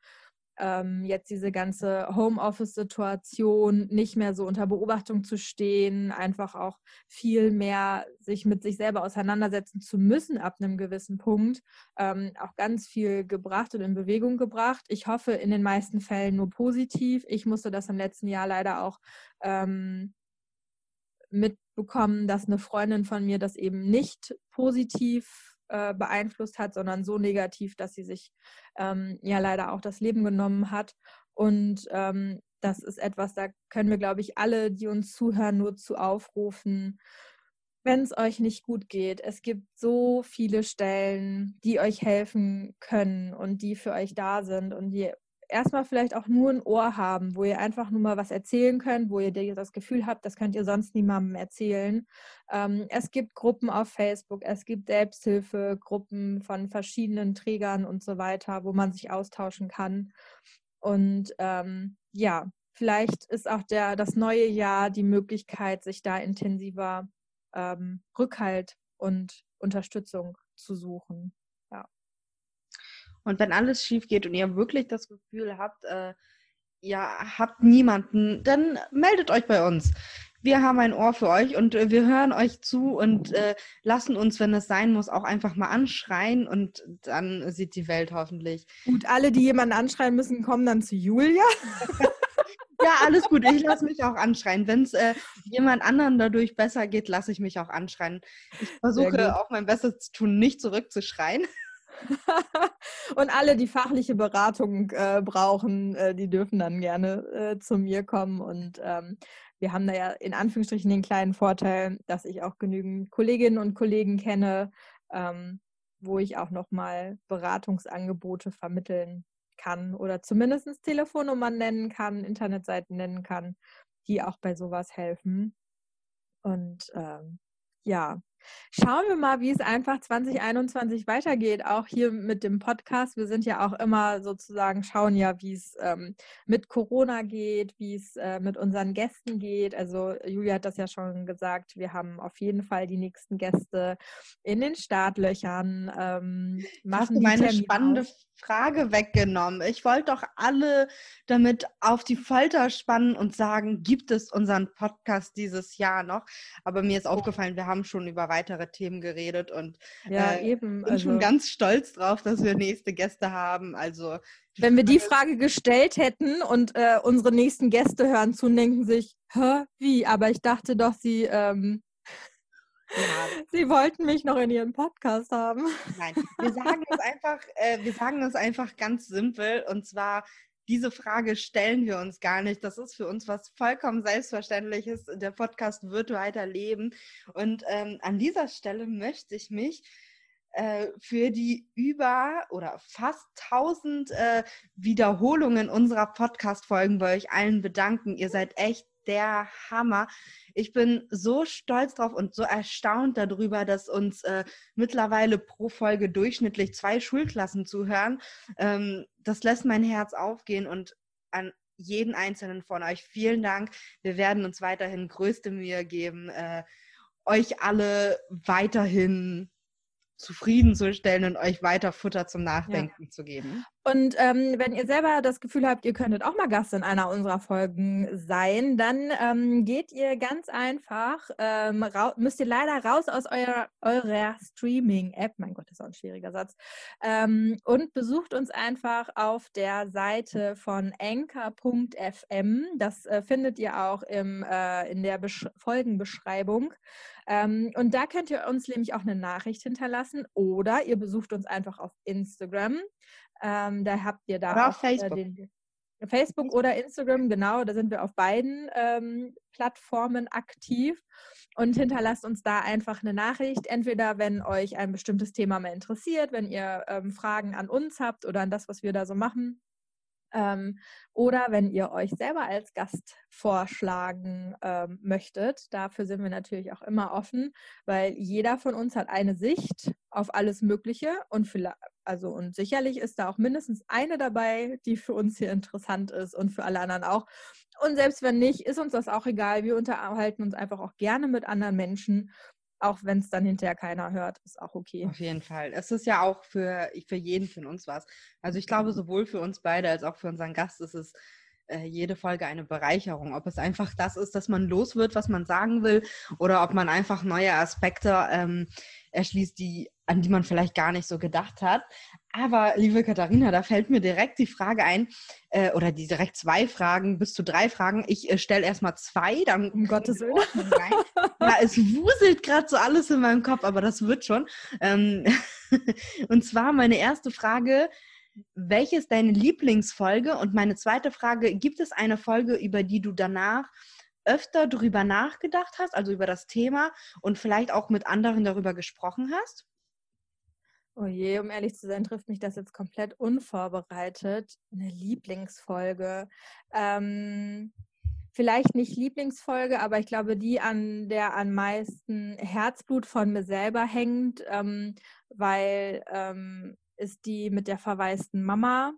ähm, jetzt diese ganze Homeoffice-Situation nicht mehr so unter Beobachtung zu stehen, einfach auch viel mehr sich mit sich selber auseinandersetzen zu müssen ab einem gewissen Punkt, ähm, auch ganz viel gebracht und in Bewegung gebracht. Ich hoffe in den meisten Fällen nur positiv. Ich musste das im letzten Jahr leider auch ähm, mitbekommen, dass eine Freundin von mir das eben nicht positiv äh, beeinflusst hat, sondern so negativ, dass sie sich ähm, ja leider auch das Leben genommen hat. Und ähm, das ist etwas, da können wir, glaube ich, alle, die uns zuhören, nur zu aufrufen, wenn es euch nicht gut geht. Es gibt so viele Stellen, die euch helfen können und die für euch da sind und die erstmal vielleicht auch nur ein Ohr haben, wo ihr einfach nur mal was erzählen könnt, wo ihr das Gefühl habt, das könnt ihr sonst niemandem erzählen. Ähm, es gibt Gruppen auf Facebook, es gibt Selbsthilfegruppen von verschiedenen Trägern und so weiter, wo man sich austauschen kann. Und ähm, ja, vielleicht ist auch der, das neue Jahr die Möglichkeit, sich da intensiver ähm, Rückhalt und Unterstützung zu suchen. Und wenn alles schief geht und ihr wirklich das Gefühl habt, äh, ihr habt niemanden, dann meldet euch bei uns. Wir haben ein Ohr für euch und äh, wir hören euch zu und äh, lassen uns, wenn es sein muss, auch einfach mal anschreien und dann sieht die Welt hoffentlich. Gut, alle, die jemanden anschreien müssen, kommen dann zu Julia. ja, alles gut. Ich lasse mich auch anschreien. Wenn es äh, jemand anderen dadurch besser geht, lasse ich mich auch anschreien. Ich versuche auch mein Bestes zu tun, nicht zurückzuschreien. und alle, die fachliche Beratung äh, brauchen, äh, die dürfen dann gerne äh, zu mir kommen. Und ähm, wir haben da ja in Anführungsstrichen den kleinen Vorteil, dass ich auch genügend Kolleginnen und Kollegen kenne, ähm, wo ich auch nochmal Beratungsangebote vermitteln kann oder zumindest Telefonnummern nennen kann, Internetseiten nennen kann, die auch bei sowas helfen. Und ähm, ja, Schauen wir mal, wie es einfach 2021 weitergeht, auch hier mit dem Podcast. Wir sind ja auch immer sozusagen, schauen ja, wie es ähm, mit Corona geht, wie es äh, mit unseren Gästen geht. Also Julia hat das ja schon gesagt, wir haben auf jeden Fall die nächsten Gäste in den Startlöchern. Ähm, machen Hast du meine spannende auf. Frage weggenommen. Ich wollte doch alle damit auf die Folter spannen und sagen, gibt es unseren Podcast dieses Jahr noch? Aber mir ist aufgefallen, wir haben schon über weitere Themen geredet und ja, äh, eben. bin also, schon ganz stolz drauf, dass wir nächste Gäste haben. Also wenn wir die Frage gestellt hätten und äh, unsere nächsten Gäste hören zu und denken sich, hä, wie? Aber ich dachte doch, sie ähm, ja. Sie wollten mich noch in Ihren Podcast haben. Nein, wir sagen es einfach, äh, wir sagen es einfach ganz simpel und zwar diese Frage stellen wir uns gar nicht. Das ist für uns was vollkommen Selbstverständliches. Der Podcast wird weiter leben. Und ähm, an dieser Stelle möchte ich mich äh, für die über oder fast 1000 äh, Wiederholungen unserer Podcast-Folgen bei euch allen bedanken. Ihr seid echt der Hammer. Ich bin so stolz drauf und so erstaunt darüber, dass uns äh, mittlerweile pro Folge durchschnittlich zwei Schulklassen zuhören. Ähm, das lässt mein Herz aufgehen und an jeden einzelnen von euch vielen Dank. Wir werden uns weiterhin größte Mühe geben, äh, euch alle weiterhin zufriedenzustellen und euch weiter Futter zum Nachdenken ja. zu geben. Und ähm, wenn ihr selber das Gefühl habt, ihr könntet auch mal Gast in einer unserer Folgen sein, dann ähm, geht ihr ganz einfach, ähm, müsst ihr leider raus aus eurer, eurer Streaming-App, mein Gott, das ist auch ein schwieriger Satz, ähm, und besucht uns einfach auf der Seite von anchor.fm. Das äh, findet ihr auch im, äh, in der Besch Folgenbeschreibung. Ähm, und da könnt ihr uns nämlich auch eine Nachricht hinterlassen oder ihr besucht uns einfach auf Instagram. Ähm, da habt ihr da auf äh, Facebook. Den, Facebook oder Instagram, genau, da sind wir auf beiden ähm, Plattformen aktiv und hinterlasst uns da einfach eine Nachricht. Entweder wenn euch ein bestimmtes Thema mal interessiert, wenn ihr ähm, Fragen an uns habt oder an das, was wir da so machen, ähm, oder wenn ihr euch selber als Gast vorschlagen ähm, möchtet, dafür sind wir natürlich auch immer offen, weil jeder von uns hat eine Sicht auf alles Mögliche und vielleicht, also und sicherlich ist da auch mindestens eine dabei, die für uns hier interessant ist und für alle anderen auch. Und selbst wenn nicht, ist uns das auch egal. Wir unterhalten uns einfach auch gerne mit anderen Menschen auch wenn es dann hinterher keiner hört, ist auch okay. Auf jeden Fall. Es ist ja auch für, für jeden von uns was. Also ich glaube, sowohl für uns beide als auch für unseren Gast ist es äh, jede Folge eine Bereicherung. Ob es einfach das ist, dass man los wird, was man sagen will, oder ob man einfach neue Aspekte ähm, erschließt, die, an die man vielleicht gar nicht so gedacht hat. Aber liebe Katharina, da fällt mir direkt die Frage ein, äh, oder die direkt zwei Fragen, bis zu drei Fragen. Ich äh, stelle erstmal zwei, dann um Gottes Willen. ja, es wuselt gerade so alles in meinem Kopf, aber das wird schon. Ähm, und zwar meine erste Frage welche ist deine Lieblingsfolge? Und meine zweite Frage, gibt es eine Folge, über die du danach öfter drüber nachgedacht hast, also über das Thema und vielleicht auch mit anderen darüber gesprochen hast? Oh je, um ehrlich zu sein, trifft mich das jetzt komplett unvorbereitet. Eine Lieblingsfolge. Ähm, vielleicht nicht Lieblingsfolge, aber ich glaube, die, an der am meisten Herzblut von mir selber hängt, ähm, weil ähm, ist die mit der verwaisten Mama.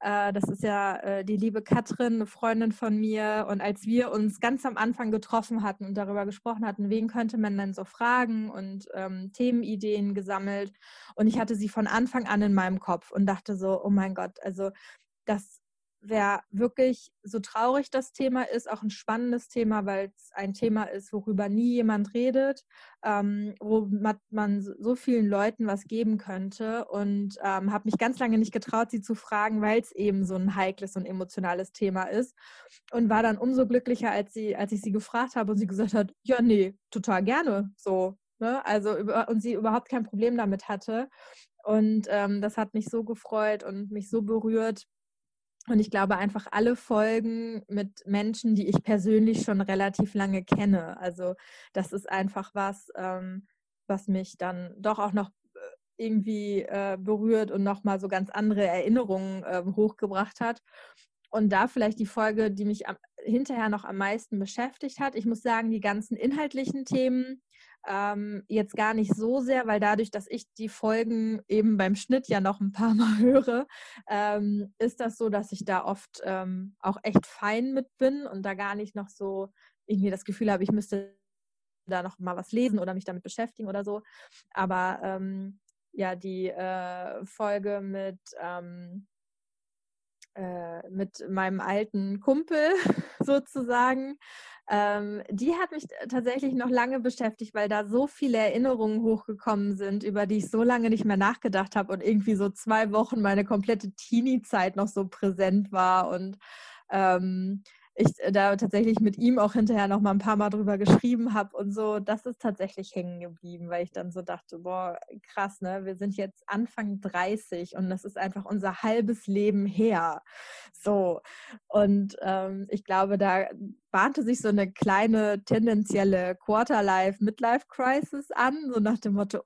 Äh, das ist ja äh, die liebe Katrin, eine Freundin von mir. Und als wir uns ganz am Anfang getroffen hatten und darüber gesprochen hatten, wen könnte man denn so fragen und ähm, Themenideen gesammelt. Und ich hatte sie von Anfang an in meinem Kopf und dachte so, oh mein Gott, also das wer wirklich so traurig das Thema ist, auch ein spannendes Thema, weil es ein Thema ist, worüber nie jemand redet, ähm, wo man so vielen Leuten was geben könnte. Und ähm, habe mich ganz lange nicht getraut, sie zu fragen, weil es eben so ein heikles und emotionales Thema ist. Und war dann umso glücklicher, als sie, als ich sie gefragt habe und sie gesagt hat, ja nee, total gerne, so, ne? also und sie überhaupt kein Problem damit hatte. Und ähm, das hat mich so gefreut und mich so berührt und ich glaube einfach alle Folgen mit Menschen, die ich persönlich schon relativ lange kenne. Also das ist einfach was, ähm, was mich dann doch auch noch äh, irgendwie äh, berührt und nochmal so ganz andere Erinnerungen äh, hochgebracht hat. Und da vielleicht die Folge, die mich am, hinterher noch am meisten beschäftigt hat. Ich muss sagen, die ganzen inhaltlichen Themen ähm, jetzt gar nicht so sehr, weil dadurch, dass ich die Folgen eben beim Schnitt ja noch ein paar Mal höre, ähm, ist das so, dass ich da oft ähm, auch echt fein mit bin und da gar nicht noch so irgendwie das Gefühl habe, ich müsste da noch mal was lesen oder mich damit beschäftigen oder so. Aber ähm, ja, die äh, Folge mit ähm, äh, mit meinem alten Kumpel sozusagen. Ähm, die hat mich tatsächlich noch lange beschäftigt, weil da so viele Erinnerungen hochgekommen sind, über die ich so lange nicht mehr nachgedacht habe und irgendwie so zwei Wochen meine komplette Teenie-Zeit noch so präsent war und ähm, ich äh, da tatsächlich mit ihm auch hinterher noch mal ein paar Mal drüber geschrieben habe und so, das ist tatsächlich hängen geblieben, weil ich dann so dachte, boah, krass, ne? Wir sind jetzt Anfang 30 und das ist einfach unser halbes Leben her. So. Und ähm, ich glaube, da bahnte sich so eine kleine tendenzielle Quarter-Life-Midlife-Crisis an, so nach dem Motto,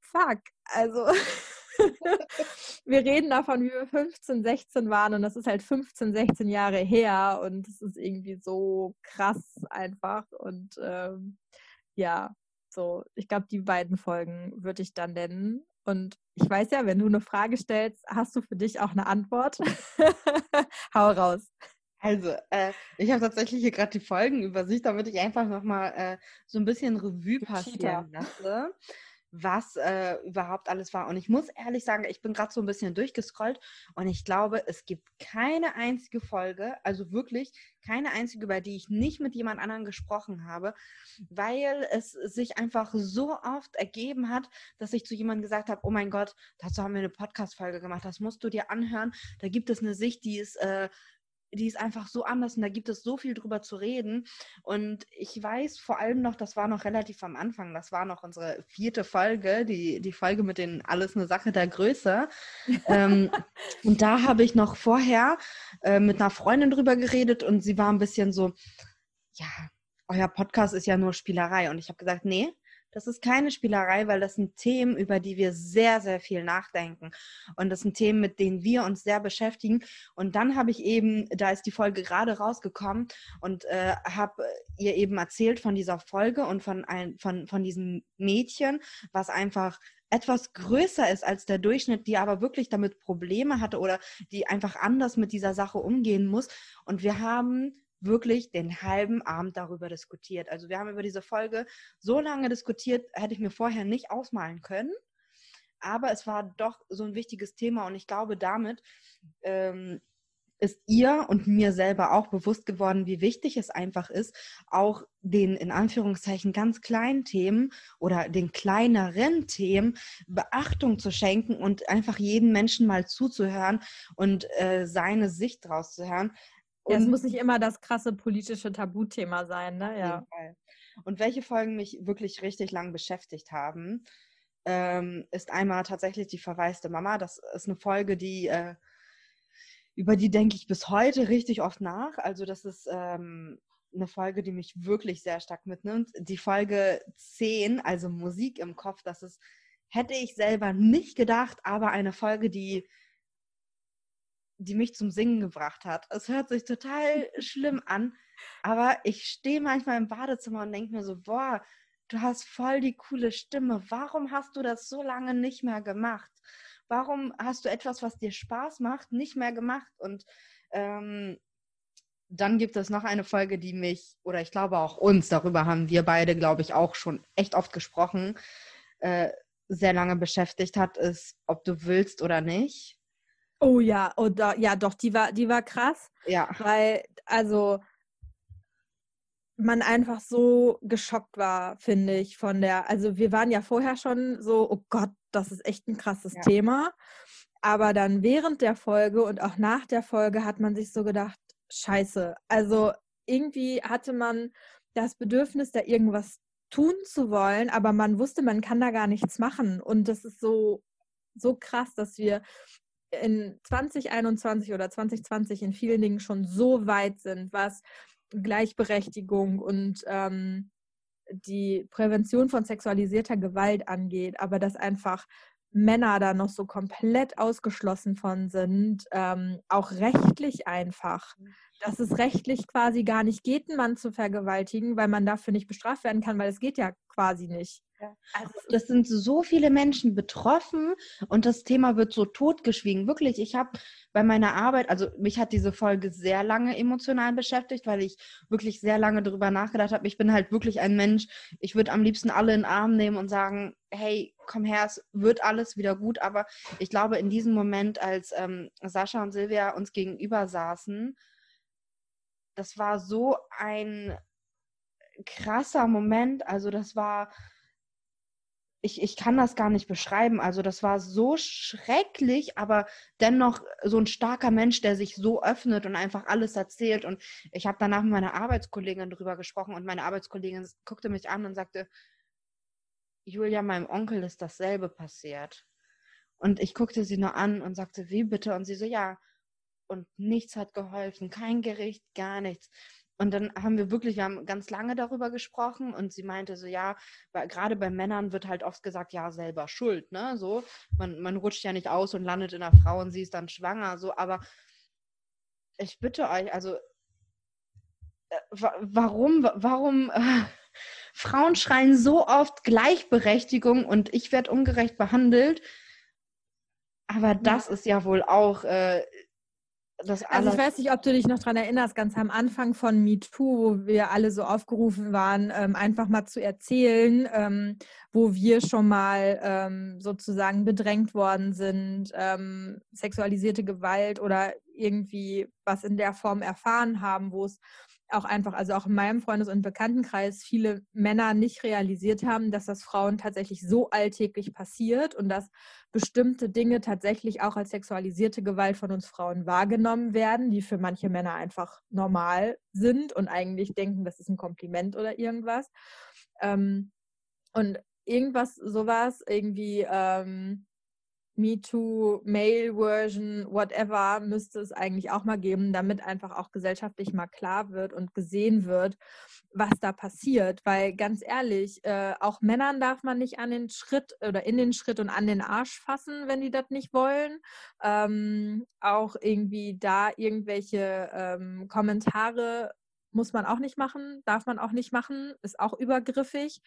fuck, also wir reden davon, wie wir 15, 16 waren und das ist halt 15, 16 Jahre her und es ist irgendwie so krass einfach und ähm, ja, so, ich glaube, die beiden Folgen würde ich dann nennen. Und ich weiß ja, wenn du eine Frage stellst, hast du für dich auch eine Antwort. Hau raus. Also, äh, ich habe tatsächlich hier gerade die Folgenübersicht, damit ich einfach nochmal äh, so ein bisschen Revue passieren lasse was äh, überhaupt alles war. Und ich muss ehrlich sagen, ich bin gerade so ein bisschen durchgescrollt und ich glaube, es gibt keine einzige Folge, also wirklich keine einzige, über die ich nicht mit jemand anderem gesprochen habe, weil es sich einfach so oft ergeben hat, dass ich zu jemandem gesagt habe, oh mein Gott, dazu haben wir eine Podcast-Folge gemacht, das musst du dir anhören. Da gibt es eine Sicht, die ist äh, die ist einfach so anders und da gibt es so viel drüber zu reden. Und ich weiß vor allem noch, das war noch relativ am Anfang, das war noch unsere vierte Folge, die, die Folge mit den Alles eine Sache der Größe. ähm, und da habe ich noch vorher äh, mit einer Freundin drüber geredet und sie war ein bisschen so, ja, euer Podcast ist ja nur Spielerei. Und ich habe gesagt, nee, das ist keine Spielerei, weil das sind Themen, über die wir sehr, sehr viel nachdenken. Und das sind Themen, mit denen wir uns sehr beschäftigen. Und dann habe ich eben, da ist die Folge gerade rausgekommen und äh, habe ihr eben erzählt von dieser Folge und von, ein, von, von diesem Mädchen, was einfach etwas größer ist als der Durchschnitt, die aber wirklich damit Probleme hatte oder die einfach anders mit dieser Sache umgehen muss. Und wir haben wirklich den halben Abend darüber diskutiert. Also wir haben über diese Folge so lange diskutiert, hätte ich mir vorher nicht ausmalen können. Aber es war doch so ein wichtiges Thema und ich glaube, damit ähm, ist ihr und mir selber auch bewusst geworden, wie wichtig es einfach ist, auch den in Anführungszeichen ganz kleinen Themen oder den kleineren Themen Beachtung zu schenken und einfach jeden Menschen mal zuzuhören und äh, seine Sicht draus zu hören. Ja, es muss nicht immer das krasse politische Tabuthema sein, ne? Ja. Und welche Folgen mich wirklich richtig lang beschäftigt haben, ähm, ist einmal tatsächlich die verwaiste Mama. Das ist eine Folge, die äh, über die denke ich bis heute richtig oft nach. Also das ist ähm, eine Folge, die mich wirklich sehr stark mitnimmt. Die Folge 10, also Musik im Kopf, das ist, hätte ich selber nicht gedacht, aber eine Folge, die die mich zum Singen gebracht hat. Es hört sich total schlimm an, aber ich stehe manchmal im Badezimmer und denke mir so, boah, du hast voll die coole Stimme. Warum hast du das so lange nicht mehr gemacht? Warum hast du etwas, was dir Spaß macht, nicht mehr gemacht? Und ähm, dann gibt es noch eine Folge, die mich, oder ich glaube auch uns, darüber haben wir beide, glaube ich, auch schon echt oft gesprochen, äh, sehr lange beschäftigt hat, ist, ob du willst oder nicht. Oh ja, oder ja, doch, die war, die war krass. Ja. Weil, also man einfach so geschockt war, finde ich, von der, also wir waren ja vorher schon so, oh Gott, das ist echt ein krasses ja. Thema. Aber dann während der Folge und auch nach der Folge hat man sich so gedacht, scheiße. Also irgendwie hatte man das Bedürfnis, da irgendwas tun zu wollen, aber man wusste, man kann da gar nichts machen. Und das ist so, so krass, dass wir in 2021 oder 2020 in vielen Dingen schon so weit sind, was Gleichberechtigung und ähm, die Prävention von sexualisierter Gewalt angeht, aber dass einfach Männer da noch so komplett ausgeschlossen von sind, ähm, auch rechtlich einfach, mhm. dass es rechtlich quasi gar nicht geht, einen Mann zu vergewaltigen, weil man dafür nicht bestraft werden kann, weil es geht ja quasi nicht. Also das sind so viele Menschen betroffen und das Thema wird so totgeschwiegen. Wirklich, ich habe bei meiner Arbeit, also mich hat diese Folge sehr lange emotional beschäftigt, weil ich wirklich sehr lange darüber nachgedacht habe. Ich bin halt wirklich ein Mensch, ich würde am liebsten alle in den Arm nehmen und sagen, hey, komm her, es wird alles wieder gut. Aber ich glaube, in diesem Moment, als ähm, Sascha und Silvia uns gegenüber saßen, das war so ein krasser Moment. Also das war ich, ich kann das gar nicht beschreiben. Also das war so schrecklich, aber dennoch so ein starker Mensch, der sich so öffnet und einfach alles erzählt. Und ich habe danach mit meiner Arbeitskollegin darüber gesprochen und meine Arbeitskollegin guckte mich an und sagte, Julia, meinem Onkel ist dasselbe passiert. Und ich guckte sie nur an und sagte, wie bitte? Und sie so, ja. Und nichts hat geholfen, kein Gericht, gar nichts. Und dann haben wir wirklich, wir haben ganz lange darüber gesprochen und sie meinte so, ja, weil gerade bei Männern wird halt oft gesagt, ja, selber schuld, ne? So, man, man rutscht ja nicht aus und landet in einer Frau und sie ist dann schwanger, so, aber ich bitte euch, also äh, warum, warum äh, Frauen schreien so oft Gleichberechtigung und ich werde ungerecht behandelt, aber das ist ja wohl auch äh, das also ich weiß nicht, ob du dich noch daran erinnerst, ganz am Anfang von MeToo, wo wir alle so aufgerufen waren, ähm, einfach mal zu erzählen, ähm, wo wir schon mal ähm, sozusagen bedrängt worden sind, sexualisierte Gewalt oder irgendwie was in der Form erfahren haben, wo es auch einfach, also auch in meinem Freundes- und Bekanntenkreis, viele Männer nicht realisiert haben, dass das Frauen tatsächlich so alltäglich passiert und dass bestimmte Dinge tatsächlich auch als sexualisierte Gewalt von uns Frauen wahrgenommen werden, die für manche Männer einfach normal sind und eigentlich denken, das ist ein Kompliment oder irgendwas. Ähm, und irgendwas, sowas, irgendwie, ähm, MeToo, Male-Version, whatever, müsste es eigentlich auch mal geben, damit einfach auch gesellschaftlich mal klar wird und gesehen wird, was da passiert. Weil ganz ehrlich, äh, auch Männern darf man nicht an den Schritt oder in den Schritt und an den Arsch fassen, wenn die das nicht wollen. Ähm, auch irgendwie da irgendwelche ähm, Kommentare muss man auch nicht machen, darf man auch nicht machen, ist auch übergriffig.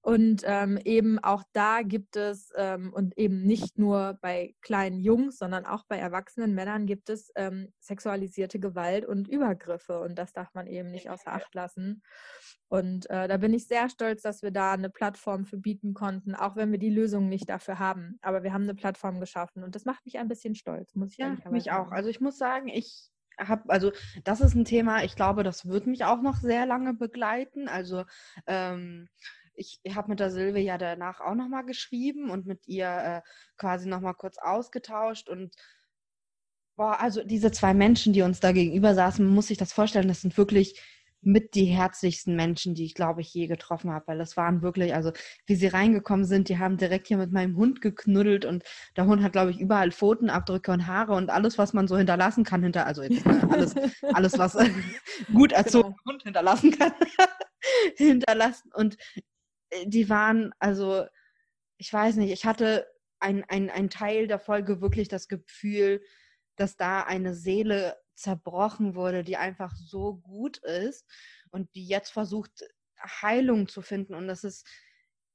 Und ähm, eben auch da gibt es, ähm, und eben nicht nur bei kleinen Jungs, sondern auch bei erwachsenen Männern gibt es ähm, sexualisierte Gewalt und Übergriffe. Und das darf man eben nicht außer Acht lassen. Und äh, da bin ich sehr stolz, dass wir da eine Plattform für bieten konnten, auch wenn wir die Lösung nicht dafür haben. Aber wir haben eine Plattform geschaffen und das macht mich ein bisschen stolz, muss ich ja, mich auch. Also ich muss sagen, ich habe, also das ist ein Thema, ich glaube, das wird mich auch noch sehr lange begleiten. Also ähm, ich habe mit der Silve ja danach auch nochmal geschrieben und mit ihr äh, quasi nochmal kurz ausgetauscht und boah, also diese zwei Menschen, die uns da gegenüber saßen, muss sich das vorstellen, das sind wirklich mit die herzlichsten Menschen, die ich glaube ich je getroffen habe, weil das waren wirklich, also wie sie reingekommen sind, die haben direkt hier mit meinem Hund geknuddelt und der Hund hat glaube ich überall Pfotenabdrücke und Haare und alles, was man so hinterlassen kann hinter, also jetzt alles, alles was gut erzogen genau. Hund hinterlassen kann, hinterlassen und äh, die waren, also ich weiß nicht, ich hatte ein, ein, ein Teil der Folge wirklich das Gefühl, dass da eine Seele zerbrochen wurde, die einfach so gut ist und die jetzt versucht, Heilung zu finden. Und das ist,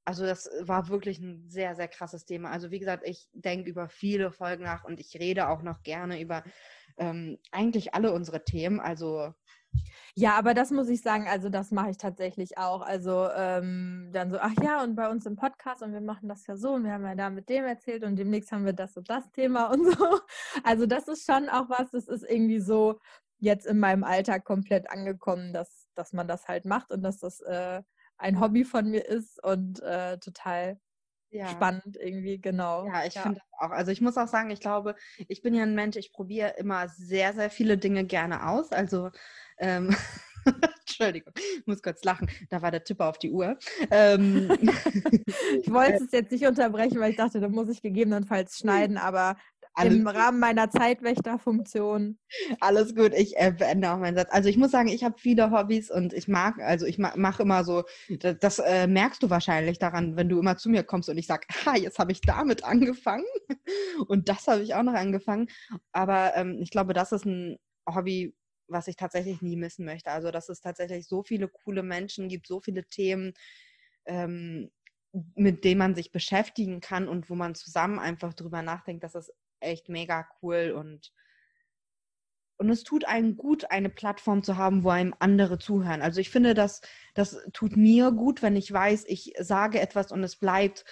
also das war wirklich ein sehr, sehr krasses Thema. Also wie gesagt, ich denke über viele Folgen nach und ich rede auch noch gerne über ähm, eigentlich alle unsere Themen. Also ja, aber das muss ich sagen, also das mache ich tatsächlich auch. Also ähm, dann so, ach ja, und bei uns im Podcast und wir machen das ja so und wir haben ja da mit dem erzählt und demnächst haben wir das und das Thema und so. Also das ist schon auch was, das ist irgendwie so jetzt in meinem Alltag komplett angekommen, dass, dass man das halt macht und dass das äh, ein Hobby von mir ist und äh, total ja. spannend irgendwie, genau. Ja, ich ja. finde das auch. Also ich muss auch sagen, ich glaube, ich bin ja ein Mensch, ich probiere immer sehr, sehr viele Dinge gerne aus. Also ähm, Entschuldigung, ich muss kurz lachen. Da war der Tipper auf die Uhr. Ähm, ich wollte es jetzt nicht unterbrechen, weil ich dachte, da muss ich gegebenenfalls schneiden, aber alles im Rahmen meiner Zeitwächterfunktion. Alles gut, ich äh, beende auch meinen Satz. Also ich muss sagen, ich habe viele Hobbys und ich mag, also ich ma mache immer so, das, das äh, merkst du wahrscheinlich daran, wenn du immer zu mir kommst und ich sage, ha, jetzt habe ich damit angefangen und das habe ich auch noch angefangen. Aber ähm, ich glaube, das ist ein Hobby, was ich tatsächlich nie missen möchte. Also, dass es tatsächlich so viele coole Menschen gibt, so viele Themen, ähm, mit denen man sich beschäftigen kann und wo man zusammen einfach drüber nachdenkt, das ist echt mega cool und und es tut einem gut, eine Plattform zu haben, wo einem andere zuhören. Also ich finde, das, das tut mir gut, wenn ich weiß, ich sage etwas und es bleibt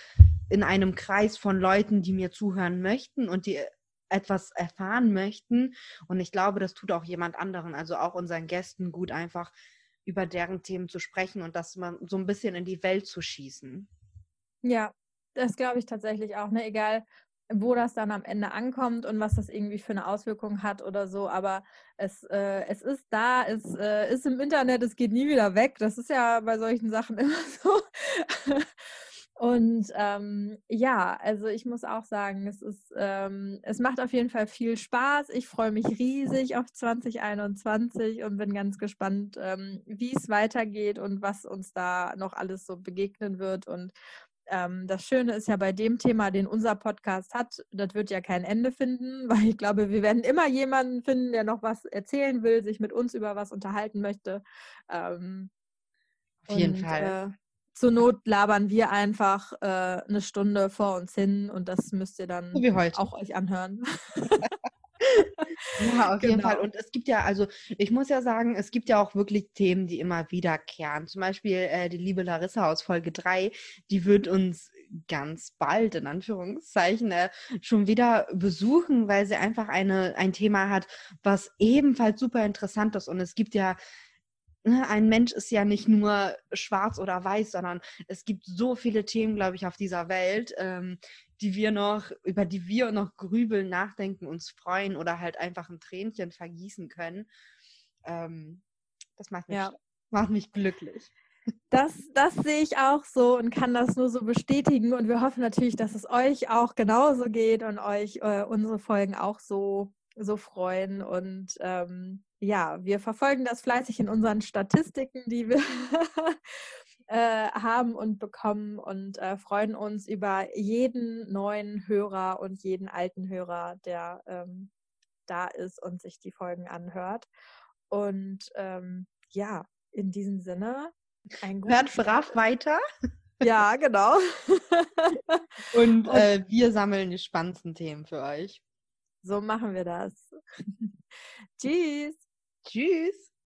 in einem Kreis von Leuten, die mir zuhören möchten und die etwas erfahren möchten. Und ich glaube, das tut auch jemand anderen, also auch unseren Gästen gut, einfach über deren Themen zu sprechen und das mal so ein bisschen in die Welt zu schießen. Ja, das glaube ich tatsächlich auch. Ne? Egal, wo das dann am Ende ankommt und was das irgendwie für eine Auswirkung hat oder so. Aber es, äh, es ist da, es äh, ist im Internet, es geht nie wieder weg. Das ist ja bei solchen Sachen immer so. Und ähm, ja, also ich muss auch sagen, es ist, ähm, es macht auf jeden Fall viel Spaß. Ich freue mich riesig auf 2021 und bin ganz gespannt, ähm, wie es weitergeht und was uns da noch alles so begegnen wird. Und ähm, das Schöne ist ja bei dem Thema, den unser Podcast hat, das wird ja kein Ende finden, weil ich glaube, wir werden immer jemanden finden, der noch was erzählen will, sich mit uns über was unterhalten möchte. Ähm, auf jeden und, Fall. Äh, zur Not labern wir einfach äh, eine Stunde vor uns hin und das müsst ihr dann auch euch anhören. ja, auf genau. jeden Fall. Und es gibt ja, also ich muss ja sagen, es gibt ja auch wirklich Themen, die immer wiederkehren. Zum Beispiel äh, die liebe Larissa aus Folge 3, die wird uns ganz bald, in Anführungszeichen, äh, schon wieder besuchen, weil sie einfach eine, ein Thema hat, was ebenfalls super interessant ist. Und es gibt ja Ne, ein Mensch ist ja nicht nur schwarz oder weiß, sondern es gibt so viele Themen, glaube ich, auf dieser Welt, ähm, die wir noch, über die wir noch grübeln, nachdenken, uns freuen oder halt einfach ein Tränchen vergießen können. Ähm, das macht mich, ja. macht mich glücklich. Das, das sehe ich auch so und kann das nur so bestätigen. Und wir hoffen natürlich, dass es euch auch genauso geht und euch äh, unsere Folgen auch so, so freuen. Und ähm, ja, wir verfolgen das fleißig in unseren Statistiken, die wir Äh, haben und bekommen und äh, freuen uns über jeden neuen Hörer und jeden alten Hörer, der ähm, da ist und sich die Folgen anhört. Und ähm, ja, in diesem Sinne, ein Hört brav weiter. Ja, genau. und äh, wir sammeln die spannendsten Themen für euch. So machen wir das. Tschüss. Tschüss.